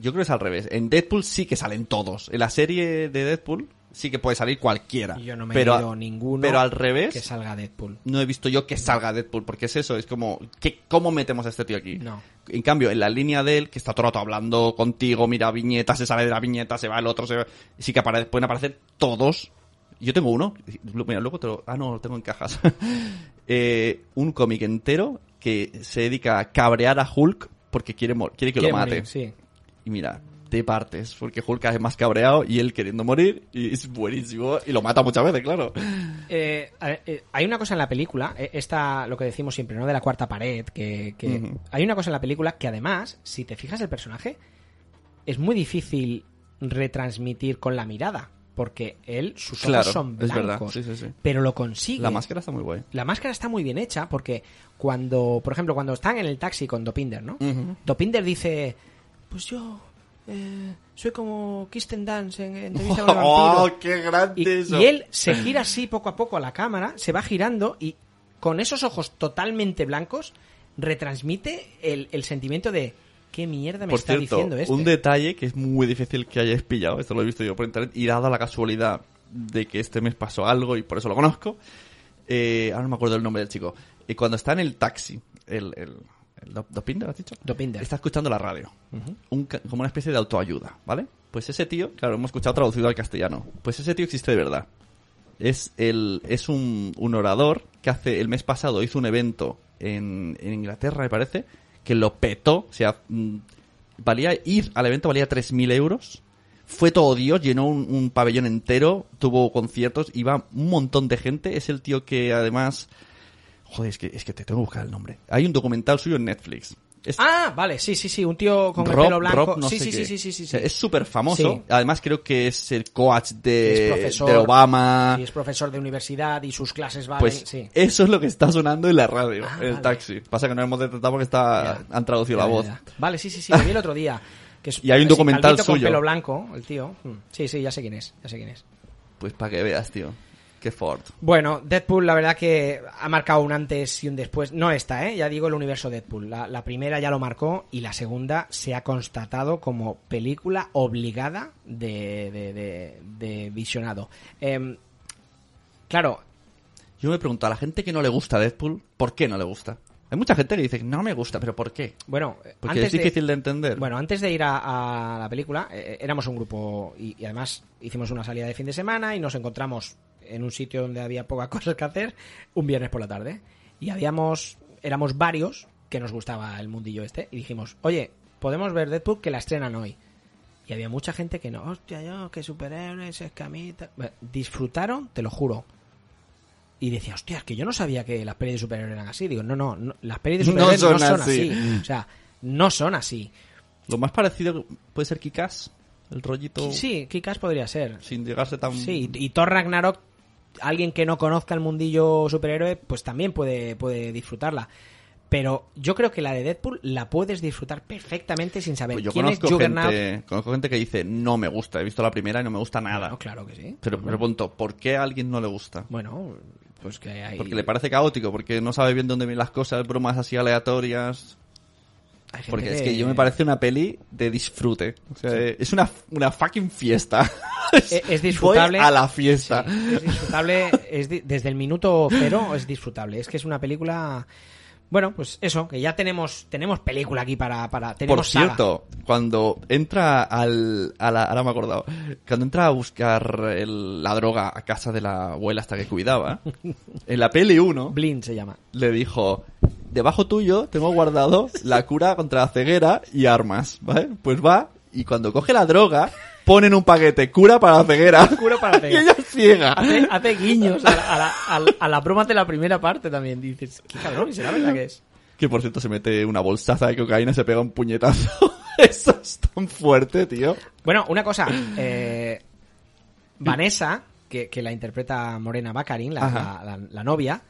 Yo creo que es al revés. En Deadpool sí que salen todos. En la serie de Deadpool sí que puede salir cualquiera. yo no me pero, he ninguno Pero al revés, que salga Deadpool. no he visto yo que salga Deadpool, porque es eso, es como, ¿qué, ¿cómo metemos a este tío aquí? No. En cambio, en la línea de él, que está todo el rato hablando contigo, mira viñeta, se sale de la viñeta, se va el otro, se va... sí que apare- pueden aparecer todos. Yo tengo uno, mira, luego te lo... Ah, no, lo tengo en cajas. Eh, un cómic entero que se dedica a cabrear a Hulk porque quiere, quiere que Quiere lo mate. morir, sí. Y mira, te partes, porque Hulk es más cabreado y él queriendo morir, y es buenísimo, y lo mata muchas veces, claro. Eh, eh, hay una cosa en la película, eh, esta, lo que decimos siempre, ¿no? De la cuarta pared, que, hay una cosa en la película que además, si te fijas el personaje, es muy difícil retransmitir con la mirada, porque él, sus ojos Claro, son es verdad, blancos, sí, sí, sí. pero lo consigue. La máscara está muy guay. La máscara está muy bien hecha porque cuando, por ejemplo, cuando están en el taxi con Dopinder, ¿no? Dopinder dice, pues yo eh, soy como Kirsten Dance en, en Entrevista con el vampiro". ¡Oh, qué grande Y, eso! y él se gira así poco a poco a la cámara, se va girando y con esos ojos totalmente blancos retransmite el, el sentimiento de ¿qué mierda me Por está cierto, diciendo este? un detalle que es muy difícil que hayáis pillado, esto lo he visto yo por internet, y dada la casualidad de que este mes pasó algo y por eso lo conozco, eh, ahora no me acuerdo el nombre del chico, y cuando está en el taxi, el, el, Dop- Dopinder, ¿has dicho? Dopinder. Está escuchando la radio, un como una especie de autoayuda, ¿vale? Pues ese tío, claro, hemos escuchado traducido al castellano, pues ese tío existe de verdad. Es, el, es un, un orador que hace, el mes pasado hizo un evento en, en Inglaterra, me parece, que lo petó, o sea, mm, valía, ir al evento valía 3.000 euros, fue todo Dios, llenó un, un pabellón entero, tuvo conciertos, iba un montón de gente, es el tío que además... Joder, es que, es que te tengo que buscar el nombre. Hay un documental suyo en Netflix. Es Ah, vale, sí, sí, sí, un tío con el pelo blanco. Rob no sí, sé sí, qué. sí, sí, sí, sí, O sea, sí. Es súper famoso. Sí. Además creo que es el coach de, Es profesor. de Obama. Sí, es profesor de universidad y sus clases valen, Pues sí. eso es lo que está sonando en la radio, Ah, en el vale. taxi. Pasa que no hemos detectado porque está, Ya. han traducido Ya, la voz. ya. Vale, sí, sí, sí, lo vi el otro día. Que es, Y hay un documental calvito con suyo. pelo blanco, el tío. Mm, Sí, sí, ya sé quién es, ya sé quién es. Pues para que veas, tío. Qué Ford. Bueno, Deadpool la verdad que ha marcado un antes y un después. No esta, ¿eh? Ya digo el universo Deadpool. La, la primera ya lo marcó y la segunda se ha constatado como película obligada de, de, de- de visionado. Em, claro, Yo me pregunto, a la gente que no le gusta Deadpool, ¿por qué no le gusta? Hay mucha gente que dice, no me gusta, pero ¿por qué? bueno, Porque antes es difícil de, entender. Bueno, antes de ir a, a la película, eh, éramos un grupo y, y además hicimos una salida de fin de semana y nos encontramos en un sitio donde había pocas cosas que hacer un viernes por la tarde. Y habíamos, éramos varios que nos gustaba el mundillo este y dijimos, oye, podemos ver Deadpool que la estrenan hoy. Y había mucha gente que no, hostia, yo, que superhéroes, escamita. Bueno, Disfrutaron, te lo juro. Y decía, hostia, es que yo no sabía que las pelis de superhéroes eran así. Digo, no, no, no, las pelis de superhéroes no son son, así. así. O sea, no son así. Lo más parecido puede ser Kikas, el rollito Sí, Kikas podría ser. sin llegarse tan... Sí, y Thor Ragnarok, alguien que no conozca el mundillo superhéroe, pues también puede, puede disfrutarla. Pero yo creo que la de Deadpool la puedes disfrutar perfectamente sin saber Pues yo quién es conozco Juggernaut. gente, conozco gente que dice, no me gusta, he visto la primera y no me gusta nada. Bueno, claro que sí. Pero me pregunto, ¿por qué a alguien no le gusta? Bueno, pues que hay... Porque le parece caótico, porque no sabe bien dónde vienen las cosas, bromas así aleatorias. Porque es que yo me parece una peli de disfrute. O sea, es una, una fucking fiesta. Es, es disfrutable. Voy a la fiesta. Sí, es disfrutable. es di- desde el minuto cero es disfrutable. Es que es una película. Bueno, pues eso, que ya tenemos tenemos película aquí para. para tenemos Por saga. cierto, cuando entra al... A la, ahora me he acordado. Cuando entra a buscar el- la droga a casa de la abuela hasta que cuidaba, en la peli 1 Blind se llama. le dijo... Debajo tuyo tengo guardado la cura contra la ceguera y armas, ¿vale? Pues va y cuando coge la droga ponen un paquete cura para la ceguera. Cura para la y ceguera. ella es ciega. Hace, hace guiños a, la- a, la- a, la- a las bromas de la primera parte también. Dices, qué cabrón, ¿y será verdad que es? Que por cierto se mete una bolsaza de cocaína y se pega un puñetazo. Eso es tan fuerte, tío. Bueno, una cosa. eh, Vanessa, que, que la interpreta Morena Baccarin, la, la- novia,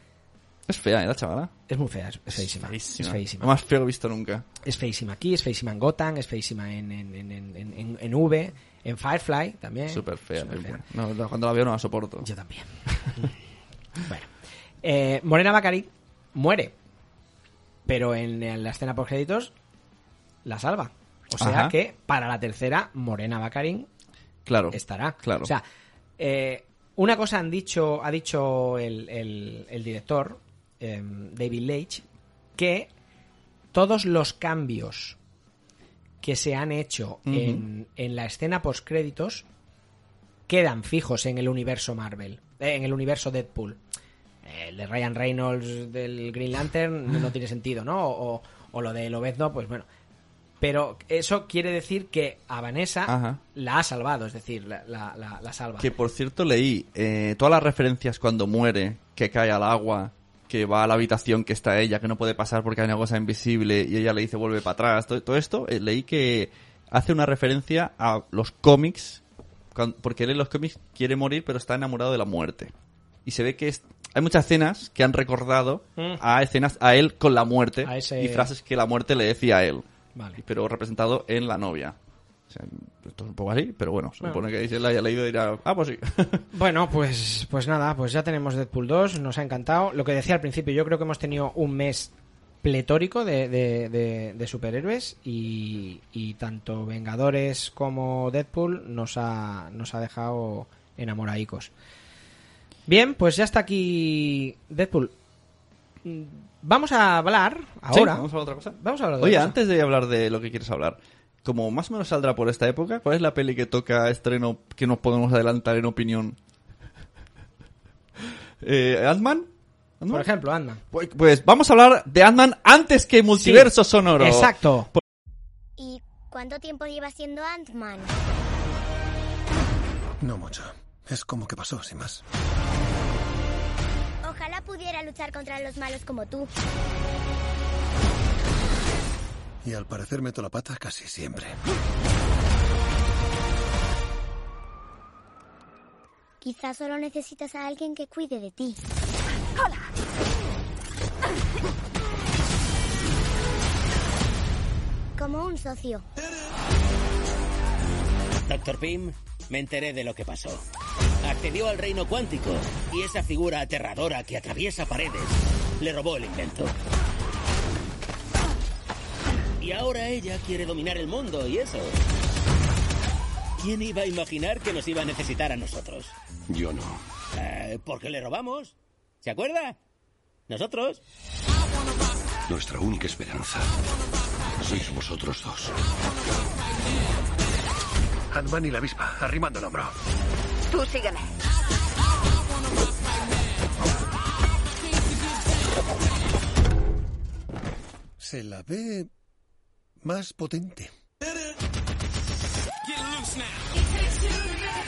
Es fea, ¿eh, la chavala? es muy fea, es, es feísima. Es feísima. Lo más feo visto nunca. Es feísima aquí, es feísima en Gotham, es feísima en, en, en- en V, en Firefly también. Súper fea. No, cuando la veo no la soporto. Yo también. bueno. Eh, Morena Baccarin muere. Pero en, en la escena por créditos la salva. O sea Ajá. que para la tercera, Morena Baccarin Claro. estará. Claro. O sea, eh, una cosa han dicho, ha dicho el, el- el director, em, David Leitch, que todos los cambios que se han hecho en, en la escena post créditos quedan fijos en el universo Marvel, eh, en el universo Deadpool. Eh, El de Ryan Reynolds del Green Lantern no tiene sentido, ¿no? O, o lo de Lobezno, pues bueno. Pero eso quiere decir que a Vanessa Ajá. la ha salvado, es decir, la, la, la- la salva. Que por cierto leí eh, todas las referencias cuando muere, que cae al agua, que va a la habitación que está ella, que no puede pasar porque hay una cosa invisible y ella le dice vuelve para atrás. Todo, todo esto eh, leí que hace una referencia a los cómics, porque él en los cómics quiere morir pero está enamorado de la muerte. Y se ve que es- hay muchas escenas que han recordado Mm. a escenas a él con la muerte ese- y frases que la muerte le decía a él, Vale. pero representado en la novia. O sea, esto es un poco así, pero bueno, se Bueno. supone que si la haya leído dirá, ah, pues sí. Bueno, pues, pues nada, pues ya tenemos Deadpool 2, nos ha encantado. Lo que decía al principio, yo creo que hemos tenido un mes pletórico de, de- de- de superhéroes y, y tanto Vengadores como Deadpool nos ha, nos ha dejado enamoradicos. Bien, pues ya está aquí Deadpool. Mm, Vamos a hablar Sí, ahora. ¿Vamos a otra cosa? Vamos a hablar de Oye, otra cosa. antes de hablar de lo que quieres hablar, como más o menos saldrá por esta época, ¿cuál es la peli que toca estreno que nos podemos adelantar en opinión? eh, ¿Ant-Man? ¿Ant-Man? Por ejemplo, anda. Pues, pues vamos a hablar de Ant-Man antes que Multiverso Sonoro. Exacto. ¿Y cuánto tiempo lleva siendo Ant-Man? No mucho. Es como que pasó, sin más. Ojalá pudiera luchar contra los malos como tú. Y al parecer meto la pata casi siempre. Quizás solo necesitas a alguien que cuide de ti. Como un socio. Doctor Pym, me enteré de lo que pasó. Accedió al reino cuántico y esa figura aterradora que atraviesa paredes le robó el invento. Y ahora ella quiere dominar el mundo y eso. ¿Quién iba a imaginar que nos iba a necesitar a nosotros? Yo no. Eh, porque le robamos. ¿Se acuerda? Nosotros. Nuestra única esperanza sois vosotros dos. Ant-Man y la avispa, arrimando el hombro. Tú sígueme. Se la ve más potente.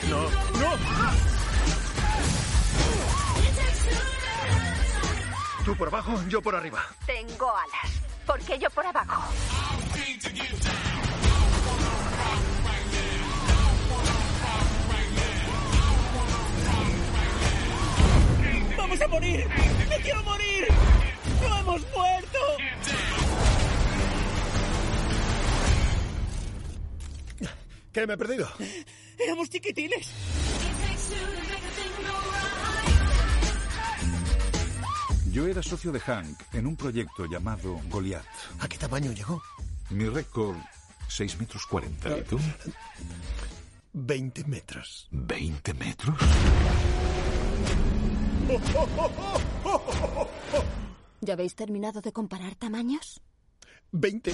No, no. Tú por abajo, yo por arriba. Tengo alas. ¿Por qué yo por abajo? ¡Vamos a morir! ¡Me quiero morir! ¡No hemos muerto! ¿Qué me he perdido? Éramos chiquitines. Yo era socio de Hank en un proyecto llamado Goliath. ¿A qué tamaño llegó? Mi récord, 6 metros 40. ¿Y tú? 20 metros. ¿20 metros? ¿Ya habéis terminado de comparar tamaños? 20.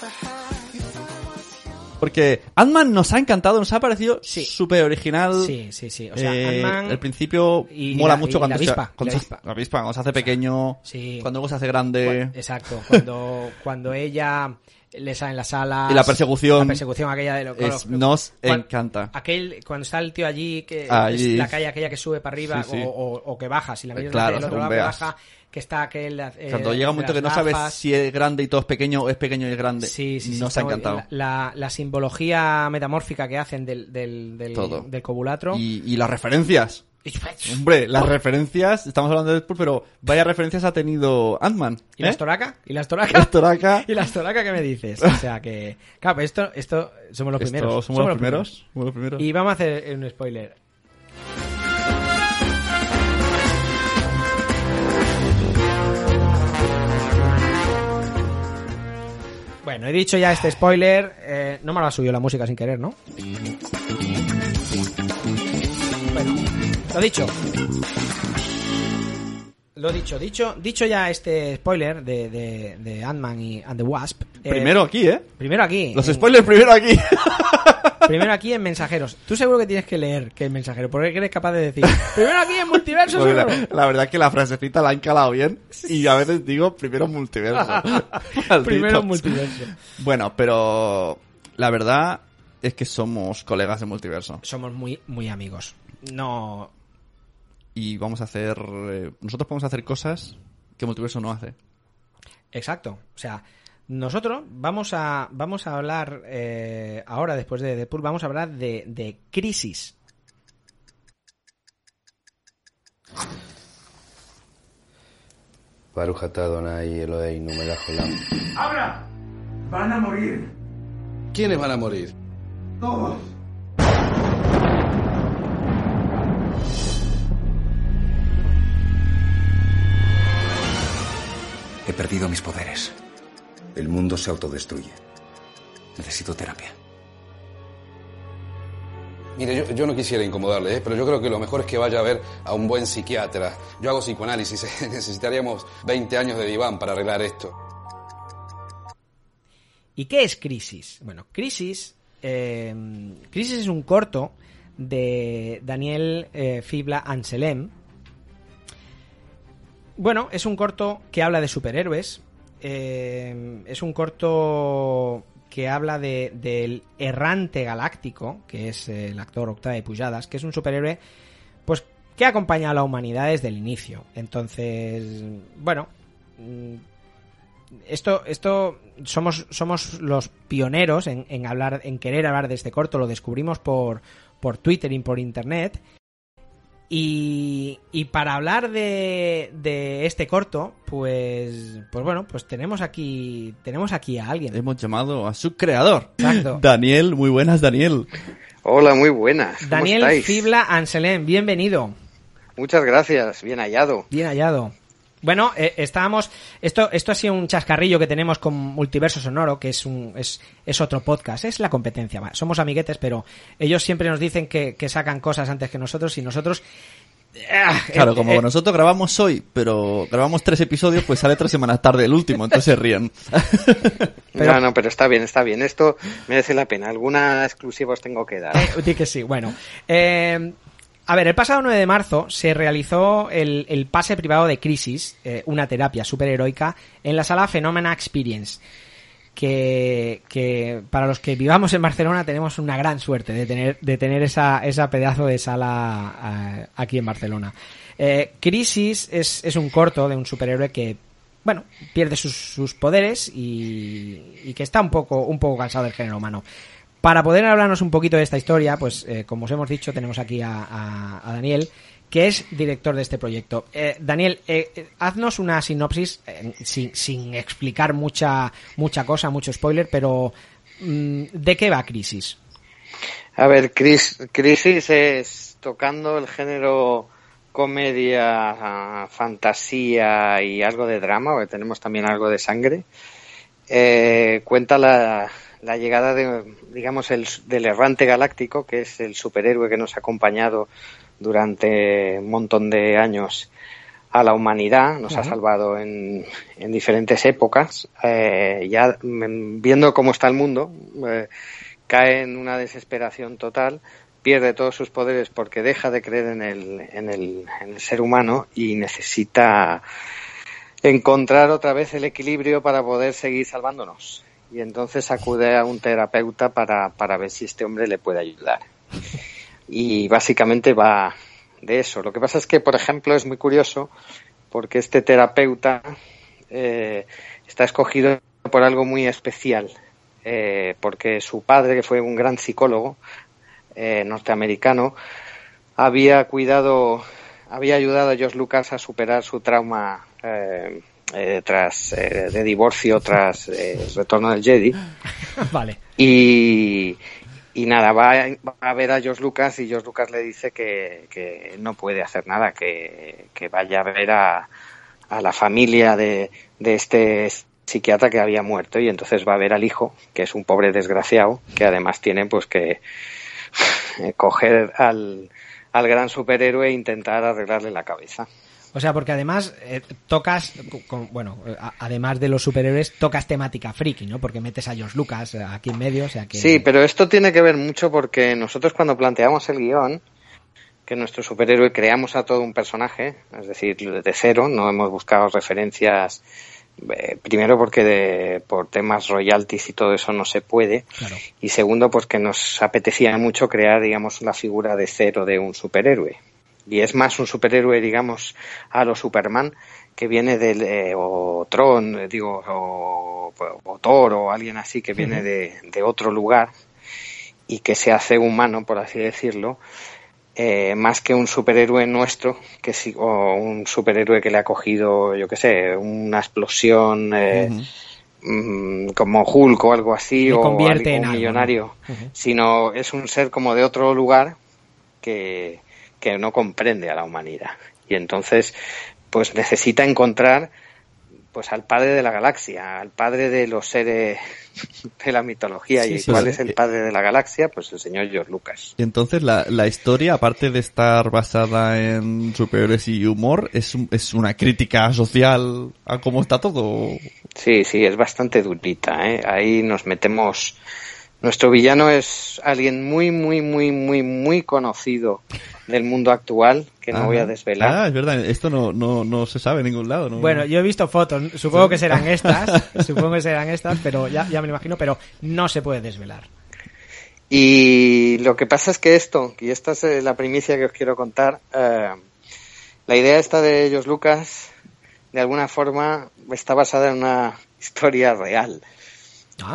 Porque Ant-Man nos ha encantado, nos ha parecido Sí. súper original. Sí, sí, sí. O sea, Eh, Ant-Man el principio y mola la- mucho y cuando la se, avispa, cuando y la se- avispa. la avispa, cuando se hace pequeño, Sí. cuando luego se hace grande. Exacto, cuando, cuando ella le sale en las alas. Y la persecución La persecución aquella de lo lo- nos encanta. Aquel, cuando está el tío allí, que Allí. es la calle aquella que sube para arriba Sí, sí. O, o- o que baja, si la miras Claro, del otro lado que baja, que está aquel. eh, Cuando llega un momento que no sabes si es grande y todo es pequeño o es pequeño y es grande. Sí, sí, sí, Nos está ha encantado. La, la simbología metamórfica que hacen del, del, del, Todo. del cobulatro. Y, y las referencias. Hombre, las referencias, estamos hablando de Deadpool, pero vaya referencias ha tenido Ant-Man. ¿Y ¿eh? las toraca? ¿Y las toraca? Las toraca. ¿Y las toraca qué me dices? O sea que... Claro, pero esto, esto somos los Esto primeros. somos los primeros, somos los primeros. Y vamos a hacer un spoiler. Bueno, he dicho ya este spoiler. eh, no me lo ha subido la música sin querer, ¿no? Bueno, lo dicho. Lo dicho, dicho, dicho ya este spoiler de, de, de Ant-Man y and the Wasp. eh, Primero aquí, ¿eh? Primero aquí. Los en- spoilers primero aquí. Primero aquí en mensajeros. Tú seguro que tienes que leer que es mensajero, porque eres capaz de decir. Primero aquí en multiverso. Porque seguro". la, la verdad es que la frasecita la han calado bien y a veces digo primero multiverso. Primero multiverso. Bueno, pero la verdad es que somos colegas de multiverso Somos muy, muy amigos. No. Y vamos a hacer eh, nosotros podemos hacer cosas que multiverso no hace. Exacto. O sea, nosotros vamos a, vamos a hablar eh, ahora, después de Deadpool, vamos a hablar de, de crisis. ¡Abra! Van a morir. ¿Quiénes van a morir? Todos. He perdido mis poderes. El mundo se autodestruye. Necesito terapia. Mire, yo, yo no quisiera incomodarle, ¿eh? pero yo creo que lo mejor es que vaya a ver a un buen psiquiatra. Yo hago psicoanálisis, ¿eh? necesitaríamos 20 años de diván para arreglar esto. ¿Y qué es Crisis? Bueno, Crisis. eh, Crisis es un corto de Daniel eh, Fibla Anselem. Bueno, es un corto que habla de superhéroes. eh, es un corto que habla de, del errante galáctico, que es el actor Octave Pujadas, que es un superhéroe pues que acompaña a la humanidad desde el inicio. Entonces, bueno, mm, esto, esto somos, somos los pioneros en, en hablar, en querer hablar de este corto. Lo descubrimos por, por Twitter y por internet. Y, y para hablar de, de este corto, pues, pues bueno, pues tenemos aquí, tenemos aquí a alguien. Hemos llamado a su creador. Exacto. Daniel, muy buenas, Daniel. Hola, muy buenas. ¿Cómo Daniel estáis? Fibla Anselem, bienvenido. Muchas gracias, bien hallado. Bien hallado. Bueno, eh, estábamos. Esto, esto ha sido un chascarrillo que tenemos con Multiverso Sonoro, que es un, es, es otro podcast, es la competencia. Somos amiguetes, pero ellos siempre nos dicen que, que sacan cosas antes que nosotros y nosotros. Ah, Claro, eh, como eh, nosotros grabamos hoy, pero grabamos tres episodios, pues sale tres semanas tarde el último, entonces se ríen. No, no, pero está bien, está bien. Esto merece la pena. Alguna exclusiva os tengo que dar. Eh, di que sí, bueno. Eh, a ver, el pasado 9 de marzo se realizó el, el pase privado de Crisis, eh, una terapia superheroica, en la sala Phenomena Experience. Que, que para los que vivamos en Barcelona tenemos una gran suerte de tener, de tener esa, esa pedazo de sala eh, aquí en Barcelona. Eh, Crisis es, es un corto de un superhéroe que, bueno, pierde sus, sus poderes y, y que está un poco, un poco cansado del género humano. Para poder hablarnos un poquito de esta historia, pues eh, como os hemos dicho, tenemos aquí a, a- Daniel, que es director de este proyecto. Eh, Daniel, eh, haznos una sinopsis, sin, sin explicar mucha, mucha cosa, mucho spoiler, pero mm, ¿de qué va Crisis? A ver, Cris- Crisis es tocando el género comedia, fantasía y algo de drama, tenemos también algo de sangre. Cuenta la, la llegada de, digamos, el, del errante galáctico, que es el superhéroe que nos ha acompañado durante un montón de años a la humanidad, nos ha salvado en, en diferentes épocas. Eh, ya mm, viendo cómo está el mundo, eh, cae en una desesperación total, pierde todos sus poderes porque deja de creer en el, en el, en el ser humano y necesita encontrar otra vez el equilibrio para poder seguir salvándonos. Y entonces acude a un terapeuta para, para ver si este hombre le puede ayudar. Y básicamente va de eso. Lo que pasa es que, por ejemplo, es muy curioso porque este terapeuta eh, está escogido por algo muy especial. eh, porque su padre, que fue un gran psicólogo eh, norteamericano, había cuidado, había ayudado a George Lucas a superar su trauma eh, eh, tras eh, de divorcio tras eh, el retorno del Jedi vale. y, y nada, va, a- va a ver a George Lucas y George Lucas le dice que, que no puede hacer nada, que, que vaya a ver a, a la familia de, de este psiquiatra que había muerto y entonces va a ver al hijo, que es un pobre desgraciado, que además tiene pues que eh, coger al, al gran superhéroe e intentar arreglarle la cabeza. O sea, porque además eh, tocas, con- bueno, a- además de los superhéroes, tocas temática friki, ¿no? Porque metes a George Lucas eh, aquí en medio, o sea que... Sí, pero esto tiene que ver mucho porque nosotros cuando planteamos el guion, que nuestro superhéroe creamos a todo un personaje, es decir, de cero, no hemos buscado referencias, eh, primero porque de- por temas royalties y todo eso no se puede, Claro. y segundo porque nos apetecía mucho crear, digamos, la figura de cero de un superhéroe. Y es más un superhéroe, digamos, a lo Superman, que viene del, eh, o Tron, digo, o, o Thor, o alguien así que viene de, de otro lugar y que se hace humano, por así decirlo, eh, más que un superhéroe nuestro, que sí, o un superhéroe que le ha cogido, yo qué sé, una explosión eh, mm, como Hulk o algo así, o algo- en un millonario, sino es un ser como de otro lugar que, que no comprende a la humanidad. Y entonces, pues necesita encontrar pues al padre de la galaxia, al padre de los seres de la mitología. Sí, ¿Y sí, cuál sí. es el padre de la galaxia? Pues el señor George Lucas. Y entonces la, la historia, aparte de estar basada en superhéroes y humor, es, es una crítica social a cómo está todo. Sí, sí, es bastante durita. ¿eh? Ahí nos metemos. Nuestro villano es alguien muy, muy, muy, muy, muy conocido del mundo actual, que no voy a Ajá. desvelar. Ah, es verdad, esto no, no, no se sabe en ningún lado. ¿no? Bueno, yo he visto fotos, supongo que serán estas, supongo que serán estas, pero ya, ya me lo imagino, pero no se puede desvelar. Y lo que pasa es que esto, y esta es eh, la primicia que os quiero contar, eh, la idea esta de George Lucas, de alguna forma, está basada en una historia real.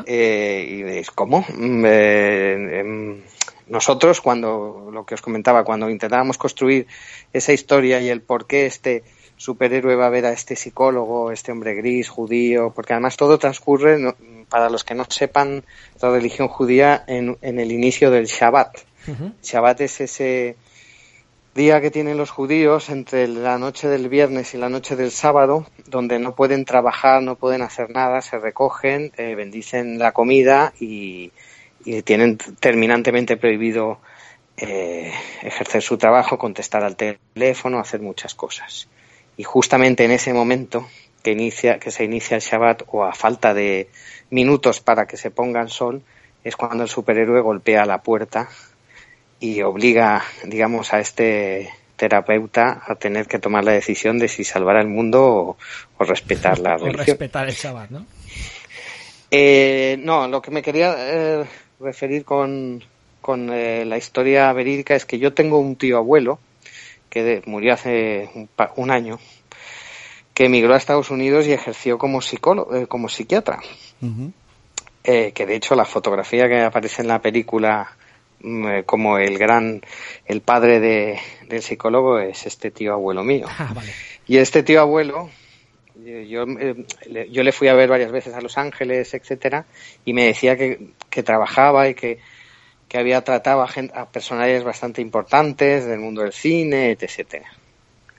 Eh, y veis, ¿cómo? Mm, eh, em, nosotros, cuando, lo que os comentaba, cuando intentábamos construir esa historia y el por qué este superhéroe va a ver a este psicólogo, este hombre gris, judío, porque además todo transcurre, para los que no sepan la religión judía, en, el inicio del Shabbat. Shabbat es ese día que tienen los judíos entre la noche del viernes y la noche del sábado, donde no pueden trabajar, no pueden hacer nada, se recogen, bendicen la comida y, tienen terminantemente prohibido eh, ejercer su trabajo, contestar al teléfono, hacer muchas cosas. Y justamente en ese momento que, inicia, que se inicia el Shabbat o a falta de minutos para que se ponga el sol, es cuando el superhéroe golpea la puerta y obliga, digamos, a este terapeuta a tener que tomar la decisión de si salvar al mundo o, respetar la religión. O respetar el Shabbat, ¿no? Eh, no, lo que me quería eh, referir con, con eh, la historia verídica es que yo tengo un tío abuelo que murió hace un, año que emigró a Estados Unidos y ejerció como psicólogo, como psiquiatra. que de hecho la fotografía que aparece en la película eh, como el gran, el padre de, del psicólogo es este tío abuelo mío. Ah, y este tío abuelo, eh, yo, eh, yo le fui a ver varias veces a Los Ángeles, etcétera, y me decía que, que trabajaba y que, que había tratado a, gente, a personajes bastante importantes del mundo del cine, etcétera.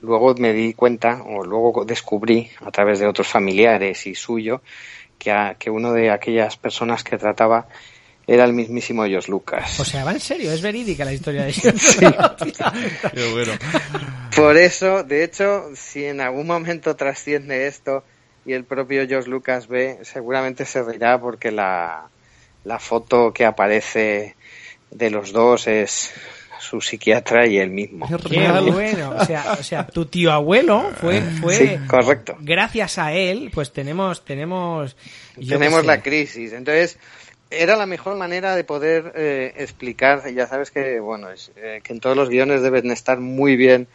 Luego me di cuenta, o luego descubrí a través de otros familiares y suyo, que, a, que uno de aquellas personas que trataba era el mismísimo George Lucas. O sea, va en serio, es verídica la historia de George sí. Qué bueno. Por eso, de hecho, si en algún momento trasciende esto y el propio George Lucas ve, seguramente se reirá porque la, la foto que aparece de los dos es su psiquiatra y él mismo. Qué bueno, o sea, o sea, tu tío abuelo fue, fue sí, correcto. Gracias a él, pues tenemos, tenemos, tenemos la crisis. Entonces, era la mejor manera de poder eh, explicar, ya sabes que, bueno, es, eh, que en todos los guiones deben estar muy bien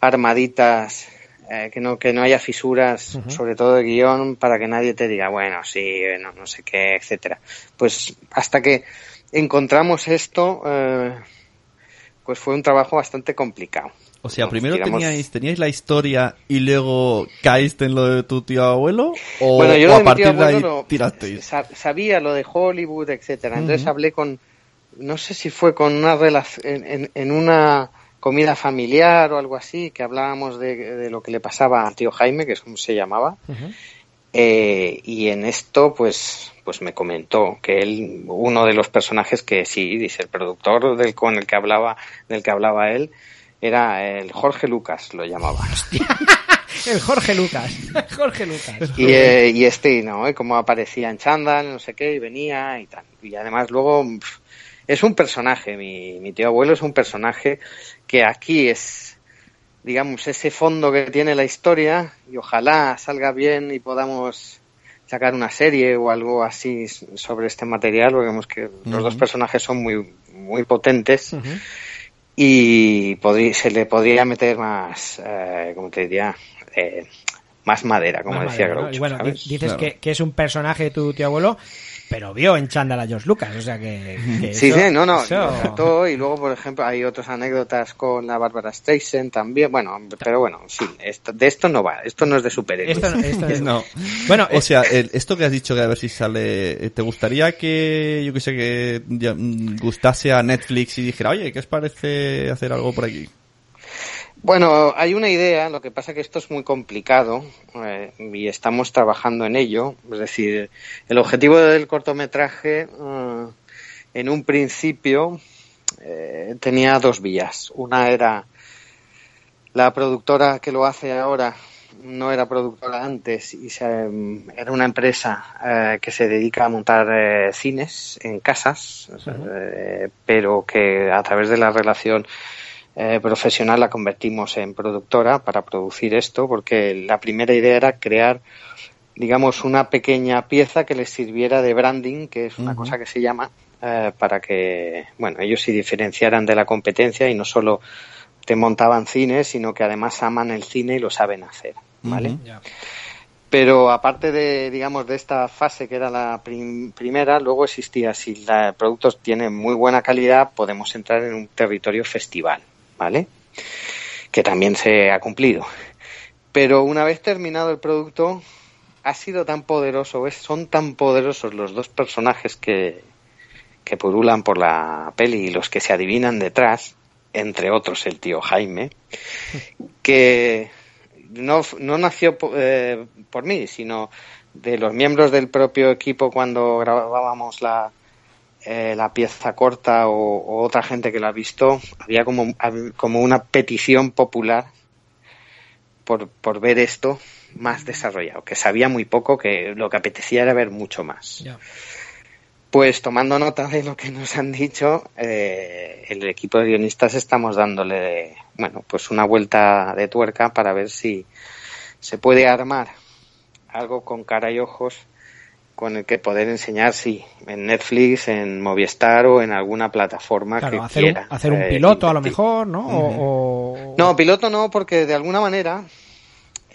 armaditas, eh, que, no, que no haya fisuras, sobre todo de guion, para que nadie te diga, bueno, sí, no, no sé qué, etcétera. Pues hasta que encontramos esto, pues fue un trabajo bastante complicado. O sea, primero teníais, teníais la historia y luego caíste en lo de tu tío abuelo o, bueno, yo a partir de ahí tirasteis. Sabía lo de Hollywood, etcétera. Entonces hablé con, no sé si fue con una relación, en, una comida familiar o algo así, que hablábamos de, lo que le pasaba al tío Jaime, que es como se llamaba. Eh, y en esto, pues, pues me comentó que él, uno de los personajes que sí, dice el productor del con el que hablaba, del que hablaba él, era el Jorge Lucas, lo llamaba. el Jorge Lucas. Jorge Lucas. Y, eh, y este, ¿no? ¿eh? Como aparecía en chándal, no sé qué, y venía y tal. Y además luego es un personaje, mi, mi tío abuelo es un personaje que aquí es, digamos, ese fondo que tiene la historia y ojalá salga bien y podamos sacar una serie o algo así sobre este material, porque vemos que los dos personajes son muy, muy potentes y se le podría meter más, eh, como te diría, eh, más madera, como decía Groucho. bueno, dices que, que, es un personaje de tu tío abuelo pero vio en chándal a George Lucas, o sea que... sí, sí, no, no, y luego, por ejemplo, hay otras anécdotas con la Barbara Streisand también, bueno, pero bueno, sí, esto, de esto no va, esto no es de superhéroes. Esto, esto no. Bueno, o sea, esto que has dicho que a ver si sale, ¿te gustaría que, yo que sé, que gustase a Netflix y dijera, oye, ¿qué os parece hacer algo por aquí? Bueno, hay una idea, lo que pasa que esto es muy complicado eh, y estamos trabajando en ello. Es decir, el objetivo del cortometraje eh, en un principio eh, tenía dos vías. Una era la productora que lo hace ahora no era productora antes y se, era una empresa que se dedica a montar cines en casas, pero que a través de la relación eh, profesional la convertimos en productora para producir esto, porque la primera idea era crear, digamos, una pequeña pieza que les sirviera de branding, que es una cosa que se llama, eh, para que, bueno, ellos se diferenciaran de la competencia y no solo te montaban cines, sino que además aman el cine y lo saben hacer, ¿vale? Pero aparte de, digamos, de esta fase que era la prim- primera, luego existía, si la- el producto tiene muy buena calidad, podemos entrar en un territorio festival, ¿vale? Que también se ha cumplido. Pero una vez terminado el producto, ha sido tan poderoso, son tan poderosos los dos personajes que, que purulan por la peli y los que se adivinan detrás, entre otros el tío Jaime, que no, no nació eh, por mí, sino de los miembros del propio equipo cuando grabábamos la, eh, la pieza corta o, o otra gente que la ha visto, había como, como una petición popular por, por ver esto más desarrollado, que sabía muy poco, que lo que apetecía era ver mucho más. Pues tomando nota de lo que nos han dicho, eh, el equipo de guionistas estamos dándole, bueno, pues una vuelta de tuerca para ver si se puede armar algo con cara y ojos con el que poder enseñar, sí, en Netflix, en Movistar o en alguna plataforma Claro, que hacer un, quiera. hacer un eh, piloto a lo mejor, ¿no? O- o- No, piloto no, porque de alguna manera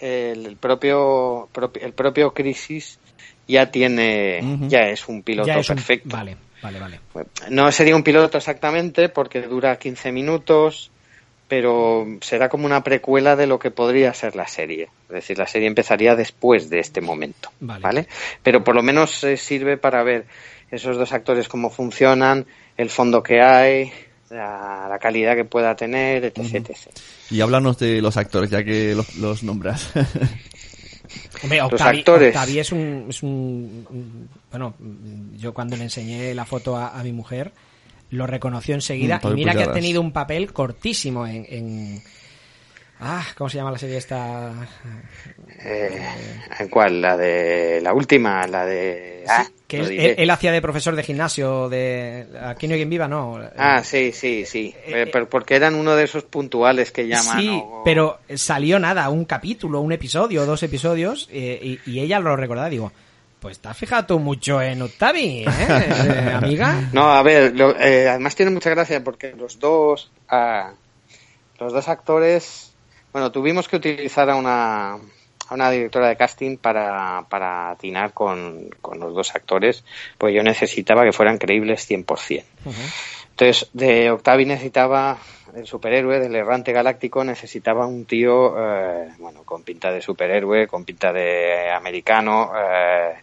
el, propio, propi- el propio Crisis ya tiene, ya es un piloto es un- perfecto. Vale, vale, vale. No sería un piloto exactamente porque dura 15 minutos, pero será como una precuela de lo que podría ser la serie. Es decir, la serie empezaría después de este momento, Vale. ¿vale? Pero por lo menos eh, sirve para ver esos dos actores cómo funcionan, el fondo que hay, la, la calidad que pueda tener, etc. etc. Y háblanos de los actores, ya que los, los nombras. Hombre, Los actores. Octavi es un, es un- un- Bueno, yo cuando le enseñé la foto a, a mi mujer, lo reconoció enseguida. Mm, y mira que ha tenido un papel cortísimo en, en- Ah, ¿cómo se llama la serie esta? Eh, ¿En cuál? La de la última, la de... Ah, Que él, diré. él- él hacía de profesor de gimnasio de... Aquí no hay quien viva, no. Ah, sí, sí, sí. Eh, pero porque eran uno de esos puntuales que llaman. Sí, o- pero salió nada, un capítulo, un episodio, dos episodios, eh, y, y ella lo recordaba. Digo, pues te has fijado mucho en Octavi, ¿eh, eh, amiga? No, a ver, lo- eh, además tiene mucha gracia porque los dos, ah, los dos actores, bueno, tuvimos que utilizar a una, a una directora de casting para, para atinar con, con los dos actores, pues yo necesitaba que fueran creíbles 100%. Entonces, de Octavi necesitaba, el superhéroe, del errante galáctico, necesitaba un tío, eh, bueno, con pinta de superhéroe, con pinta de americano, eh,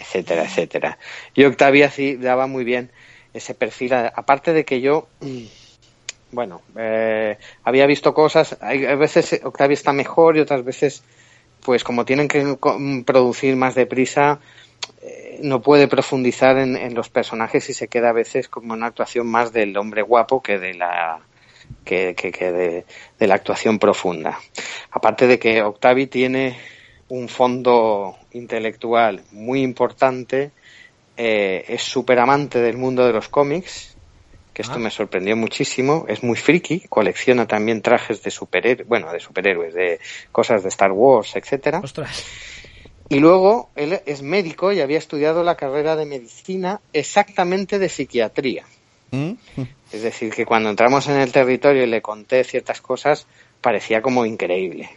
etcétera, etcétera. Y Octavi así daba muy bien ese perfil, aparte de que yo, bueno, eh, había visto cosas, hay, a veces Octavi está mejor y otras veces, pues como tienen que producir más deprisa, eh, no puede profundizar en, los personajes y se queda a veces como una actuación más del hombre guapo que de la que, que- que de, de la actuación profunda. Aparte de que Octavi tiene un fondo intelectual muy importante, eh, es súper amante del mundo de los cómics, que esto Ah. me sorprendió muchísimo, es muy friki, colecciona también trajes de superhéroes, bueno, de superhéroes, de cosas de Star Wars, etcétera. Y luego él es médico y había estudiado la carrera de medicina exactamente de psiquiatría. Es decir, que cuando entramos en el territorio y le conté ciertas cosas, parecía como increíble.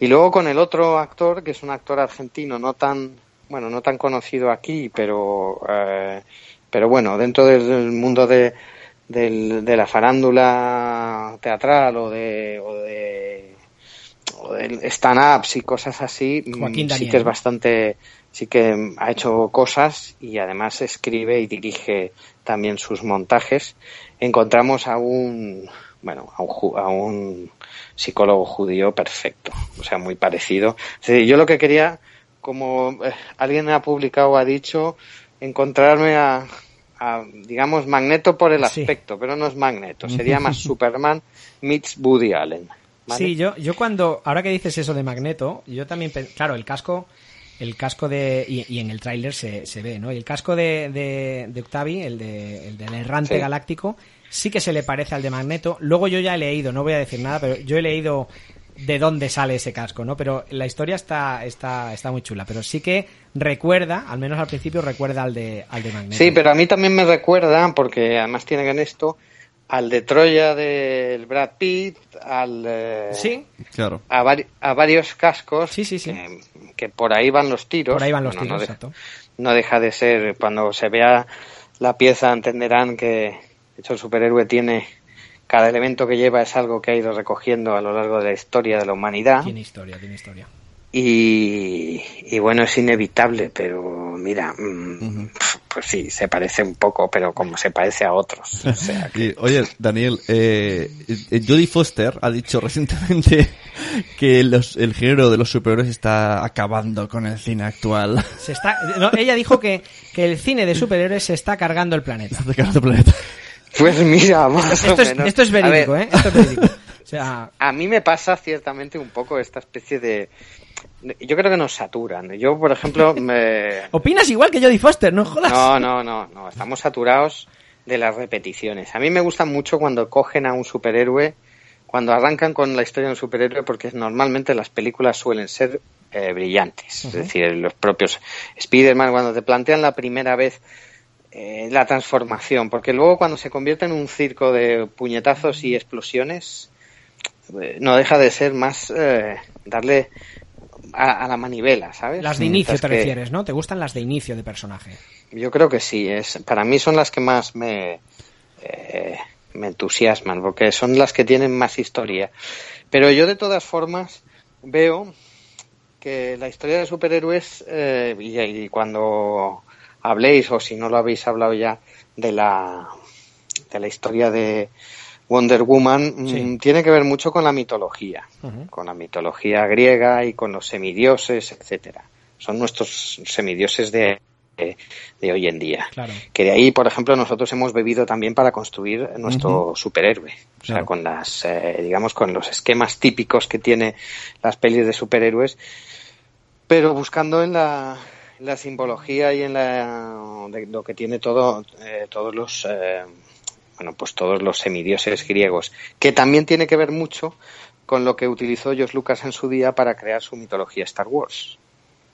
Y luego con el otro actor, que es un actor argentino, no tan, bueno, no tan conocido aquí, pero, eh, pero bueno, dentro del mundo de, del- de la farándula teatral o de, o de, o del stand-ups y cosas así, mm, Joaquín sí Daniel, que es bastante, sí que ha hecho cosas y además escribe y dirige también sus montajes. Encontramos a un, bueno, a un, a un psicólogo judío perfecto, o sea, muy parecido. Yo lo que quería, como eh, alguien ha publicado, ha dicho, encontrarme a, a, digamos, Magneto por el Sí. aspecto, pero no es Magneto, sería más Superman meets Woody Allen. ¿vale? Sí, yo, yo cuando, ahora que dices eso de Magneto, yo también, claro, el casco, el casco de, y, y en el tráiler se, se ve, ¿no? Y el casco de, de, de Octavi, el, de, el del errante Sí. galáctico, sí que se le parece al de Magneto. Luego yo ya he leído, no voy a decir nada, pero yo he leído de dónde sale ese casco, ¿no? Pero la historia está, está, está muy chula, pero sí que recuerda, al menos al principio recuerda al de, al de Magneto. Sí, pero a mí también me recuerda, porque además tienen en esto, al de Troya del Brad Pitt, al... eh, Sí. Claro. a, vari- a varios cascos Que, que por ahí van los tiros. Por ahí van los Bueno, tiros, no, de- exacto. no deja de ser, cuando se vea la pieza entenderán que de hecho el superhéroe tiene, cada elemento que lleva es algo que ha ido recogiendo a lo largo de la historia de la humanidad Tiene historia, tiene historia. y, y bueno, es inevitable, pero mira, mm, pues sí, se parece un poco, pero como se parece a otros. O sea, Y, oye, Daniel, eh, eh, Jodie Foster ha dicho recientemente que los, el género de los superhéroes está acabando con el cine actual. Se está, no, ella dijo que, que el cine de superhéroes se está cargando el planeta. Está cargando el planeta. Pues mira, más Esto o es, menos. esto es verídico, ver, ¿eh? Esto es verídico. O sea, A mí me pasa ciertamente un poco esta especie de... Yo creo que nos saturan. Yo, por ejemplo, me... opinas igual que Jodie Foster, no jodas. No, no, no, no. Estamos saturados de las repeticiones. A mí me gusta mucho cuando cogen a un superhéroe, cuando arrancan con la historia de un superhéroe, porque normalmente las películas suelen ser eh, brillantes. Es decir, los propios Spider-Man, cuando te plantean la primera vez eh, la transformación, porque luego cuando se convierte en un circo de puñetazos y explosiones, eh, no deja de ser más eh, darle a, a la manivela, ¿sabes? Las de inicio Mientras te que- refieres, ¿no? ¿Te gustan las de inicio de personaje? yo creo que sí, es, para mí son las que más me, eh, me entusiasman, porque son las que tienen más historia. Pero yo de todas formas veo que la historia de superhéroes, y, y cuando habléis, o si no lo habéis hablado ya, de la, de la historia de Wonder Woman, mm, Sí. tiene que ver mucho con la mitología con la mitología griega y con los semidioses, etcétera. Son nuestros semidioses de, de, de hoy en día. Claro. Que de ahí, por ejemplo, nosotros hemos bebido también para construir nuestro superhéroe. O sea, con las, eh, digamos, con los esquemas típicos que tiene las pelis de superhéroes, pero buscando en la, la simbología y en la, de lo que tiene todo, eh, todos los, eh, bueno, pues todos los semidioses griegos, que también tiene que ver mucho con lo que utilizó George Lucas en su día para crear su mitología Star Wars,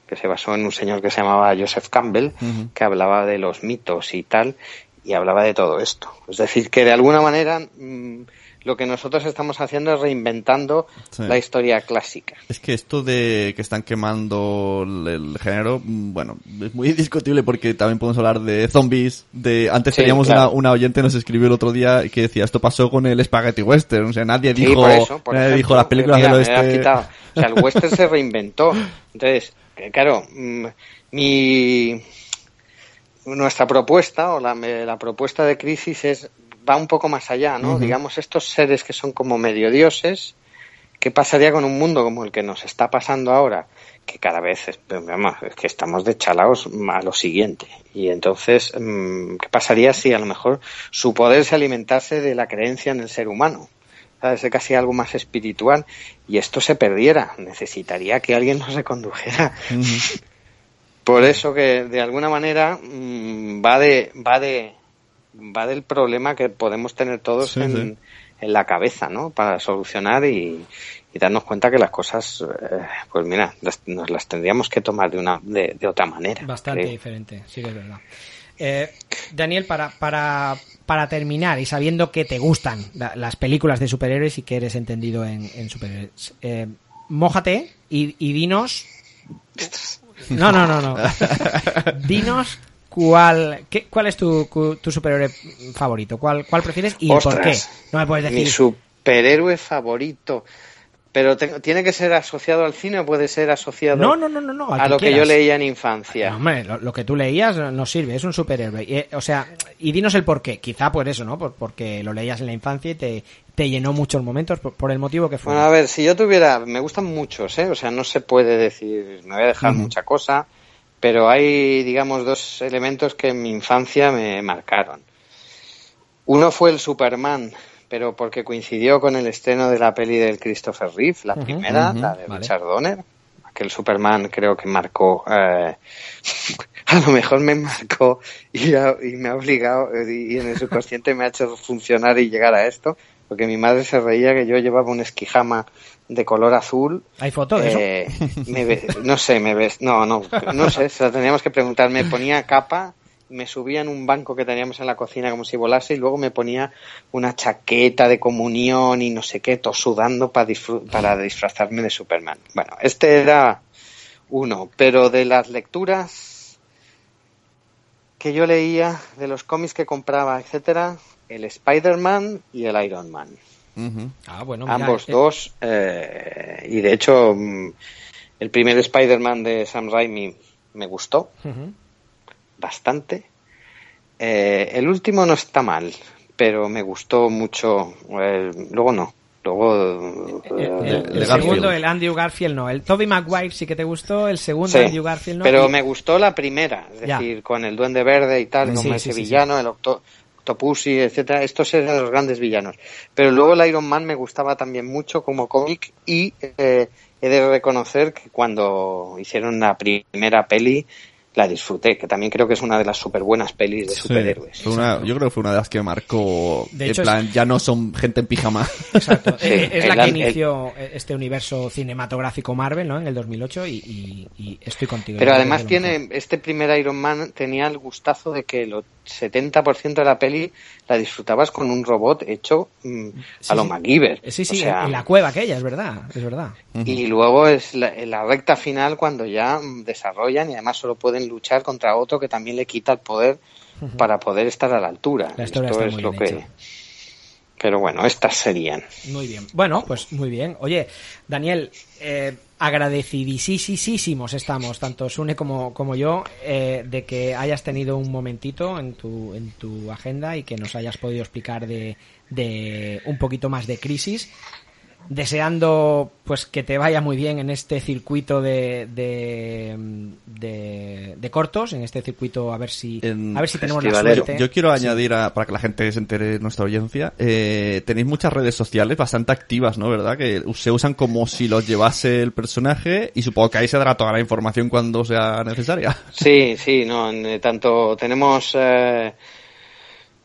que se basó en un señor que se llamaba Joseph Campbell, que hablaba de los mitos y tal, y hablaba de todo esto. Es decir, que de alguna manera mm, lo que nosotros estamos haciendo es reinventando Sí. la historia clásica. Es que esto de que están quemando el, el género, mm, bueno, es muy discutible porque también podemos hablar de zombies, de antes Sí, teníamos claro. una, una oyente nos escribió el otro día que decía esto pasó con el Spaghetti Western, o sea, nadie Sí, dijo, por eso, por nadie ejemplo, dijo las películas mira, del oeste. O sea, el western se reinventó. Entonces, claro, mm, mi nuestra propuesta o la, la propuesta de crisis es va un poco más allá, ¿no? Digamos estos seres que son como medio dioses. ¿Qué pasaría con un mundo como el que nos está pasando ahora? Que cada vez es que estamos de chalaos a lo siguiente. Y entonces, mm, ¿qué pasaría si a lo mejor su poder se alimentase de la creencia en el ser humano? ¿Sabes? De casi algo más espiritual. Y esto se perdiera. Necesitaría que alguien nos recondujera. Por eso que de alguna manera mm, va de va de va del problema que podemos tener todos Sí, en, sí. en la cabeza, ¿no? Para solucionar y, y darnos cuenta que las cosas, eh, pues mira, las- nos las tendríamos que tomar de una de, de otra manera. Bastante creo. diferente, sí que es verdad. Eh, Daniel, para, para, para terminar y sabiendo que te gustan la- las películas de superhéroes y que eres entendido en, en superhéroes, eh, mójate y, y dinos. No, no, no, no. dinos cuál, qué, cuál es tu, tu superhéroe favorito, cuál, cuál prefieres y por qué. No me puedes Mi decir. superhéroe favorito. Pero te- tiene que ser asociado al cine o puede ser asociado No, no, no, no, no, a lo que yo leía en infancia. No, hombre, lo, lo que tú leías no sirve, es un superhéroe. Y, eh, o sea, y dinos el por qué. Quizá por eso, ¿no? Por, porque lo leías en la infancia y te, te llenó muchos momentos por, por el motivo que fue. Bueno, a ver, si yo tuviera, me gustan muchos, ¿eh? O sea, no se puede decir, me voy a dejar mucha cosa, pero hay, digamos, dos elementos que en mi infancia me marcaron. Uno fue el Superman, pero porque coincidió con el estreno de la peli del Christopher Reeve, la primera, la de vale. Richard Donner. Aquel Superman creo que marcó, eh, a lo mejor me marcó y, me ha obligado eh, y, y en el subconsciente me ha hecho funcionar y llegar a esto, porque mi madre se reía que yo llevaba un esquijama de color azul. ¿Hay foto de Eh, ve- no sé, me ves, no, no, no sé, se lo teníamos que preguntar. Me ponía capa, me subía en un banco que teníamos en la cocina como si volase y luego me ponía una chaqueta de comunión y no sé qué, todo sudando para, para disfrazarme de Superman. Bueno, este era uno. Pero de las lecturas que yo leía, de los cómics que compraba, etcétera, el Spider-Man y el Iron Man. Ah, bueno, mira, Ambos eh, dos. eh, y de hecho, mm, el primer Spider-Man de Sam Raimi me gustó bastante. Eh, el último no está mal, pero me gustó mucho. eh, luego no. Luego. El, el- segundo, el Andrew Garfield, no. El Toby Maguire sí que te gustó, el segundo, Sí, Andrew Garfield, no. pero Y- me gustó la primera, es Ya. decir, con el Duende Verde y tal, Sí, como sí, ese sí, sí. villano, el Octo Octopussy, etcétera. Estos eran los grandes villanos. Pero luego el Iron Man me gustaba también mucho como cómic y eh, he de reconocer que cuando hicieron la primera peli la disfruté, que también creo que es una de las super buenas pelis de Sí, superhéroes. fue una- yo creo que fue una de las que marcó. De en hecho, plan, ya no son gente en pijama. Exacto. Sí, es la que el- inició este universo cinematográfico Marvel, ¿no? En el 2008 y, y- y estoy contigo. Pero además tiene, mejor. este primer Iron Man tenía el gustazo de que el 70% de la peli la disfrutabas con un robot hecho mm, Sí, a lo sí. MacGyver. Sí, sí, O sea, en la cueva aquella, es verdad, es verdad. Y luego es la, en la recta final cuando ya mm, desarrollan y además solo pueden luchar contra otro que también le quita el poder para poder estar a la altura. La historia Esto está es muy lo bien que. Pero bueno, estas serían. Muy bien. Bueno, pues muy bien. Oye, Daniel, eh, agradecidísimos estamos, tanto Sune como, como yo, eh, de que hayas tenido un momentito en tu, en tu agenda y que nos hayas podido explicar de, de un poquito más de crisis. Deseando pues que te vaya muy bien en este circuito de, de, de, de cortos, en este circuito a ver si a ver si tenemos la suerte. Yo quiero Sí. añadir, a- para que la gente se entere de nuestra audiencia, eh, tenéis muchas redes sociales bastante activas, ¿no? ¿Verdad? Que se usan como si los llevase el personaje y supongo que ahí se dará toda la información cuando sea necesaria. Sí, sí, no, en, eh, tanto tenemos, eh,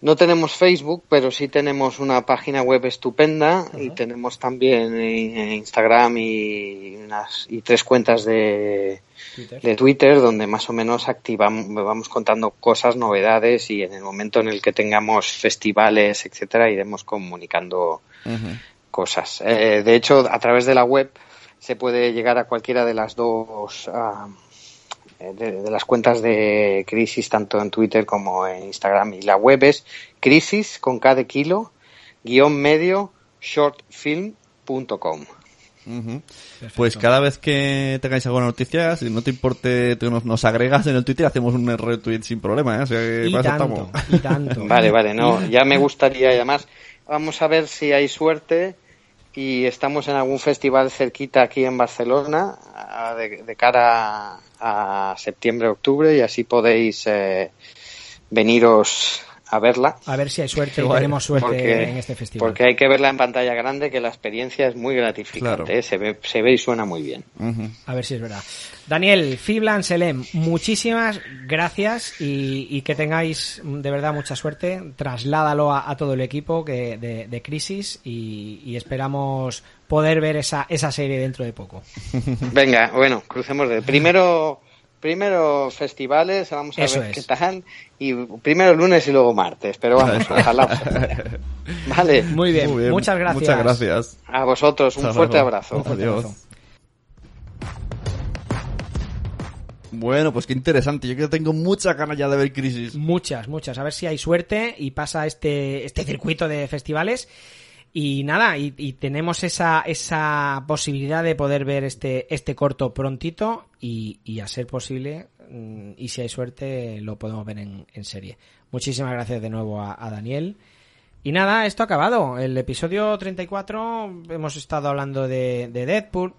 no tenemos Facebook, pero sí tenemos una página web estupenda y tenemos también eh, Instagram y, unas, y tres cuentas de, Twitter. de Twitter donde más o menos activamos, vamos contando cosas, novedades y en el momento en el que tengamos festivales, etcétera, iremos comunicando cosas. Eh, de hecho, a través de la web se puede llegar a cualquiera de las dos ah, de, de las cuentas de Crisis, tanto en Twitter como en Instagram. Y la web es crisis con K de kilo, guion medio, shortfilm.com. Ujú. Pues cada vez que tengáis alguna noticia, si no te importe, te nos, nos agregas en el Twitter, hacemos un retweet sin problema, ¿eh? O sea, que Y para eso tanto, estamos. y tanto. Vale, vale, no, ya me gustaría y además vamos a ver si hay suerte y estamos en algún festival cerquita aquí en Barcelona de, de cara a, a septiembre, octubre y así podéis eh, veniros a verla. A ver si hay suerte guay. tenemos suerte Porque- en este festival. Porque hay que verla en pantalla grande, que la experiencia es muy gratificante, Claro. ¿eh? se, ve, se ve y suena muy bien. A ver si es verdad. Daniel, Fiblan, Selem, muchísimas gracias y, y que tengáis de verdad mucha suerte. Trasládalo a, a todo el equipo que, de, de Crisis y, y esperamos poder ver esa, esa serie dentro de poco. Venga, bueno, crucemos de primero primero festivales, vamos a Eso ver es. qué tal y primero lunes y luego martes, pero vamos, ojalá. Vale. Muy bien, Muy bien, muchas gracias. muchas gracias. A vosotros, un Hasta fuerte luego. abrazo. Adiós. Bueno, pues qué interesante. Yo que tengo mucha ganas ya de ver Crisis. Muchas, muchas. A ver si hay suerte y pasa este, este circuito de festivales. Y nada, y, y tenemos esa, esa posibilidad de poder ver este, este corto prontito y, y a ser posible, mm, y si hay suerte, lo podemos ver en, en serie. Muchísimas gracias de nuevo a, a Daniel. Y nada, esto ha acabado. El episodio 34 hemos estado hablando de, de Deadpool.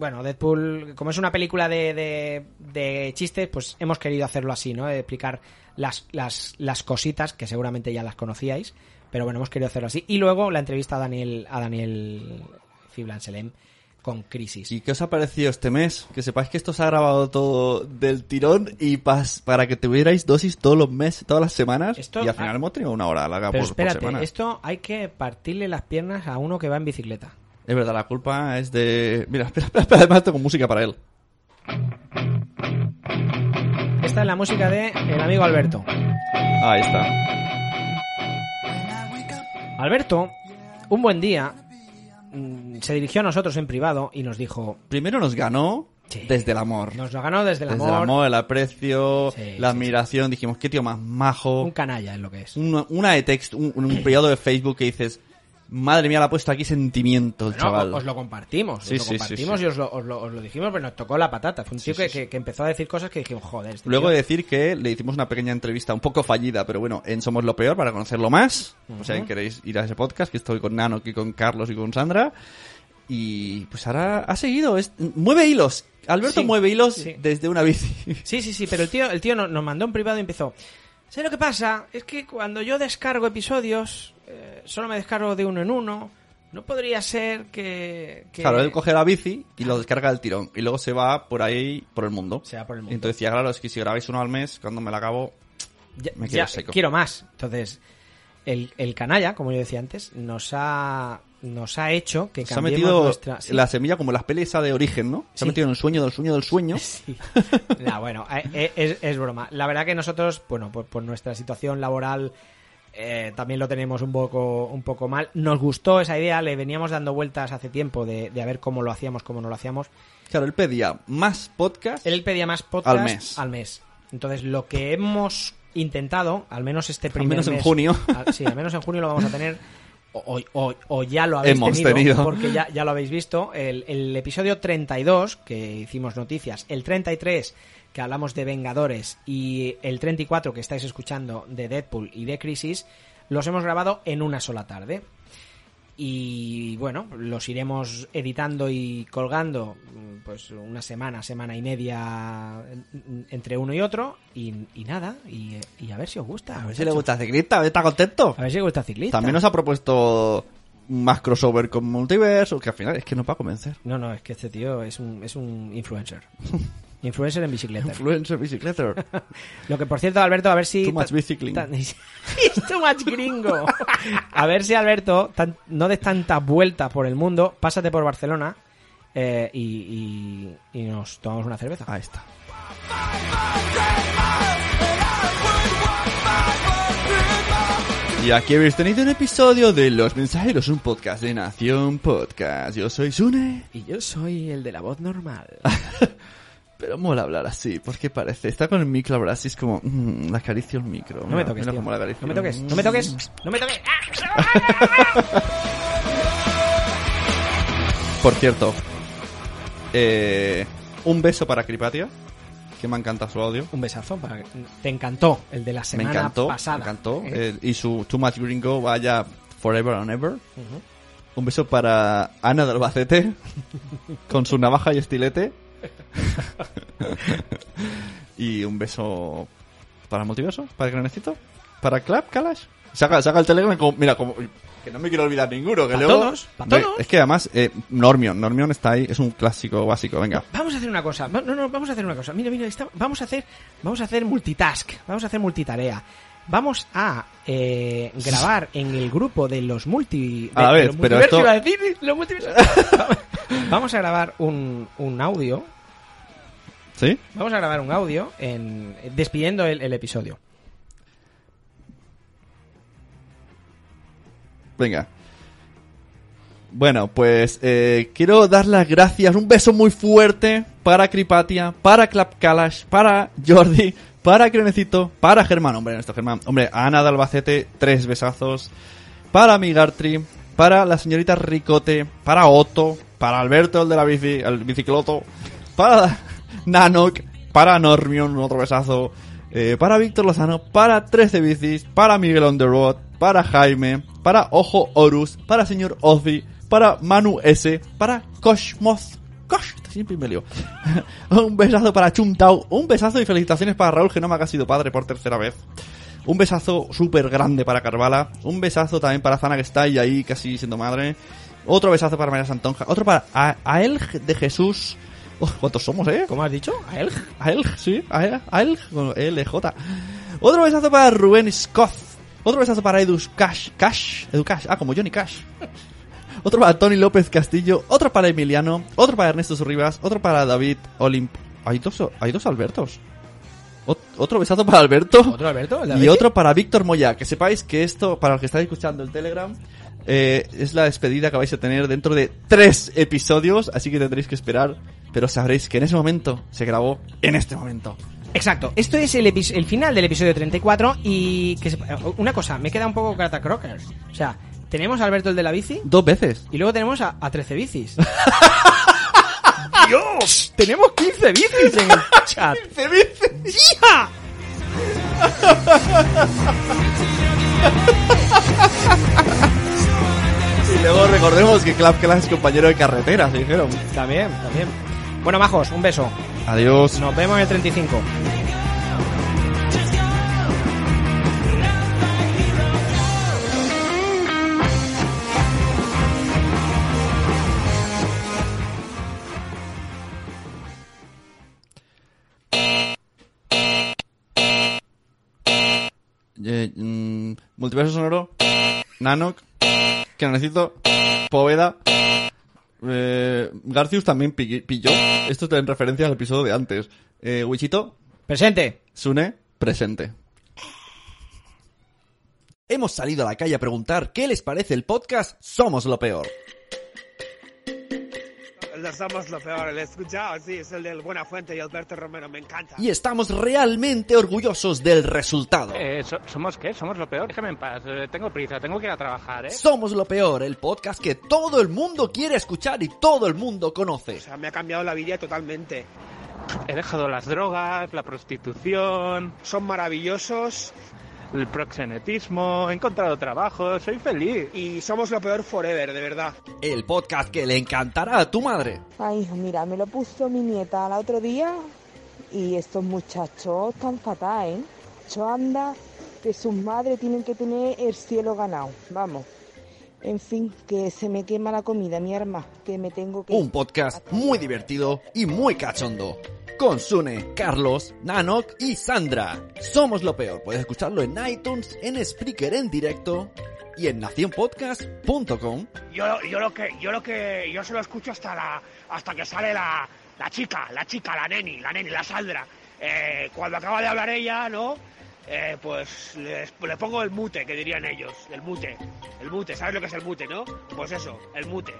Bueno, Deadpool, como es una película de, de, de chistes, pues hemos querido hacerlo así, ¿no? Explicar las, las, las cositas que seguramente ya las conocíais. Pero bueno, hemos querido hacerlo así. Y luego la entrevista a Daniel, a Daniel Fiblan Selem con Crisis. ¿Y qué os ha parecido este mes? Que sepáis que esto se ha grabado todo del tirón y pas- para que tuvierais dosis todos los meses, todas las semanas. Esto- y al final ah, hemos tenido una hora larga Pero por, por espérate, semana. esto hay que partirle las piernas a uno que va en bicicleta. Es verdad, la culpa es de... Mira, espera, espera, espera, además tengo música para él. Esta es la música de el amigo Alberto. Ahí está. Alberto, un buen día, mm, se dirigió a nosotros en privado y nos dijo... Primero nos ganó desde el amor. Nos lo ganó desde el Desde amor. el amor, el aprecio, Sí, la sí, admiración. Dijimos, qué tío más majo. Un canalla es lo que es. Una, una de texto, un, un periodo de Facebook que dices, madre mía, le ha puesto aquí sentimiento el chaval. os lo compartimos, Sí, os lo sí, sí, compartimos sí. y os lo, os, lo, os lo dijimos, pero nos tocó la patata. Fue un tío que, que- que empezó a decir cosas que dijimos, joder, este Luego tío- de decir que le hicimos una pequeña entrevista un poco fallida, pero bueno, en Somos lo Peor para conocerlo más. O sea, Ujú. queréis ir a ese podcast, que estoy con Nano, aquí con Carlos y con Sandra. Y pues ahora ha seguido, es- mueve hilos. Alberto mueve hilos desde una bici. Sí, sí, sí, pero el tío, el tío nos, nos mandó un privado y empezó. ¿Sabes lo que pasa? Es que cuando yo descargo episodios, eh, solo me descargo de uno en uno. No podría ser que... que- Claro, él coge la bici y lo descarga del tirón. Y luego se va por ahí, por el mundo. Se va por el mundo. Entonces decía, claro, es que si grabáis uno al mes, cuando me la acabo, Ya- me ya quedo seco. quiero más. Entonces, el, el canalla, como yo decía antes, nos ha, nos ha hecho que Se ha metido nuestra... sí. la semilla como las pelis de origen, ¿no? Se Sí. ha metido en el sueño del sueño del sueño. No, bueno, eh, eh, es, es broma. La verdad que nosotros, bueno, por, por nuestra situación laboral eh, también lo tenemos un poco, un poco mal. Nos gustó esa idea, le veníamos dando vueltas hace tiempo de, de a ver cómo lo hacíamos, cómo no lo hacíamos. Claro, él pedía más podcast. Él pedía más podcast Al mes. al mes. Entonces, lo que hemos intentado, al menos este primer menos en mes- junio. al- sí, al menos en junio lo vamos a tener. O, o- o ya lo habéis Hemos tenido, tenido. porque ya, ya lo habéis visto. El, el episodio 32, que hicimos noticias, el 33, que hablamos de Vengadores, y el 34, que estáis escuchando, de Deadpool y de Crisis, los hemos grabado en una sola tarde. Y bueno, los iremos editando y colgando mm, pues una semana, semana y media en- entre uno y otro. Y, y nada, y, y a ver si os gusta. A ver si le gusta ciclista, a ver, está contento. A ver si le gusta ciclista. También nos ha propuesto más crossover con multiverso, que al final es que no va a convencer. No, no, es que este tío es un, es un influencer. influencer en bicicleta. Influencer bicicleta. Lo que, por cierto, Alberto, a ver si... Too much bicycling. too much gringo. A ver si, Alberto, tan- no des tantas vueltas por el mundo, pásate por Barcelona eh, y, y- y nos tomamos una cerveza. Ahí está. Y aquí habéis tenido un episodio de Los Mensajeros, un podcast de Nación Podcast. Yo soy Sune. Y yo soy el de la voz normal. Pero mola hablar así, porque parece. Está con el micro, ahora así es como. mm, le acaricio el micro. No me toques, Mira le acaricio. No me toques, no me toques, no me toques. Por cierto, eh, un beso para Cripatia, que me encanta su audio. Un besazo para Te encantó el de la Me semana encantó, pasada. me encantó. ¿eh? Eh, y su Too Much Gringo vaya forever and ever. Un beso para Ana de Albacete, con su navaja y estilete. y un beso para Multiverso, para Granecito, para Clap, Kalash. Saca, saca el Telegram como, mira, como, que no me quiero olvidar ninguno, que Pa' luego... todos, pa' todos. Es que además, eh, Normion, Normion está ahí, es un clásico básico, venga. Vamos a hacer una cosa. No, no, vamos a hacer una cosa. Mira, mira, está- vamos a hacer, vamos a hacer multitask. Vamos a hacer multitarea. Vamos a eh, grabar en el grupo de los multi. de- A de vez, los pero esto- iba a decir, los multiversos. vamos a grabar un, un audio. ¿Sí? Vamos a grabar un audio en despidiendo el, el episodio. Venga. Bueno, pues eh, quiero dar las gracias, un beso muy fuerte para Cripatia, para Clap Kalash, para Jordi, para Crenecito, para Germán, hombre, nuestro Germán, hombre, Ana de Albacete, tres besazos, para Migartri, para la señorita Ricote, para Otto, para Alberto, el de la bici, el bicicloto, para Nanok, para Normion, otro besazo, eh, para Víctor Lozano, para 13 bicis, para Miguel on the road, para Jaime, para Ojo Horus, para señor Ozzy, para Manu S, para Koshmoth. Kosh, siempre me lío. un besazo para Chuntau, un besazo y felicitaciones para Raúl Genoma que ha sido padre por tercera vez. Un besazo súper grande para Carvala. Un besazo también para Zana que está ahí, ahí casi siendo madre. Otro besazo para María Santonja. Otro para A- Aelg de Jesús. Oh, ¿Cuántos somos, eh? ¿Cómo has dicho? ¿Aelg? Aelg, sí. Aelg, Aelg con LJ. Otro besazo para Rubén Scott. Otro besazo para Edu Cash. Cash. Edu Cash. Ah, como Johnny Cash. Otro para Tony López Castillo. Otro para Emiliano. Otro para Ernesto Surribas. Otro para David Olimp. Hay dos, hay dos Albertos. Ot- otro besazo para Alberto. ¿Otro Alberto? ¿El de la Y otro para Víctor Moya. Que sepáis que esto, para los que estáis escuchando el Telegram, Eh, es la despedida que vais a tener dentro de tres episodios, así que tendréis que esperar, pero sabréis que en ese momento se grabó en este momento. Exacto, esto es el, el final del episodio 34 y que se- una cosa, me queda un poco Carta Crockers. O sea, tenemos a Alberto el de la bici Dos veces. y luego tenemos a, a 13 bicis. ¡Dios! Tenemos 15 bicis en el chat. ¡15 bicis! ¡Ya! Y luego recordemos que Clap Clash es compañero de carretera, se dijeron. También, también. Bueno, majos, un beso. Adiós. Nos vemos en el 35. Eh, mm, multiverso sonoro, Nanok, que no necesito, Poveda, eh, Garcius también pi- pilló. Esto es en referencia al episodio de antes. Eh, Wichito, Presente. Sune, presente. Hemos salido a la calle a preguntar qué les parece el podcast Somos lo Peor. Lo somos lo peor, lo he escuchado, sí, es el del Buena Fuente y Alberto Romero, me encanta. Y estamos realmente orgullosos del resultado. Eh, so- ¿Somos qué? ¿Somos lo peor? Déjame en paz, eh, tengo prisa, tengo que ir a trabajar, ¿eh? Somos lo Peor, el podcast que todo el mundo quiere escuchar y todo el mundo conoce. O sea, me ha cambiado la vida totalmente. He dejado las drogas, la prostitución, Son maravillosos el proxenetismo, he encontrado trabajo, soy feliz. y somos lo peor forever, de verdad. El podcast que le encantará a tu madre. Ay, mira, me lo puso mi nieta el otro día y estos muchachos están fatal, ¿eh? Yo anda que sus madres tienen que tener el cielo ganado, vamos. En fin, que se me quema la comida, mi arma, que me tengo que... Un podcast muy divertido y muy cachondo. Con Sune, Carlos, Nanok y Sandra. Somos lo peor. Puedes escucharlo en iTunes, en Spreaker en directo y en nacionpodcast.com. Yo, yo lo que, yo lo que, yo se lo escucho hasta la, hasta que sale la, la chica, la chica, la neni, la neni, la Sandra. Eh, cuando acaba de hablar ella, ¿no? Eh, pues les- le pongo el mute, que dirían ellos, el mute, el mute, ¿sabes lo que es el mute, no? Pues eso, el mute.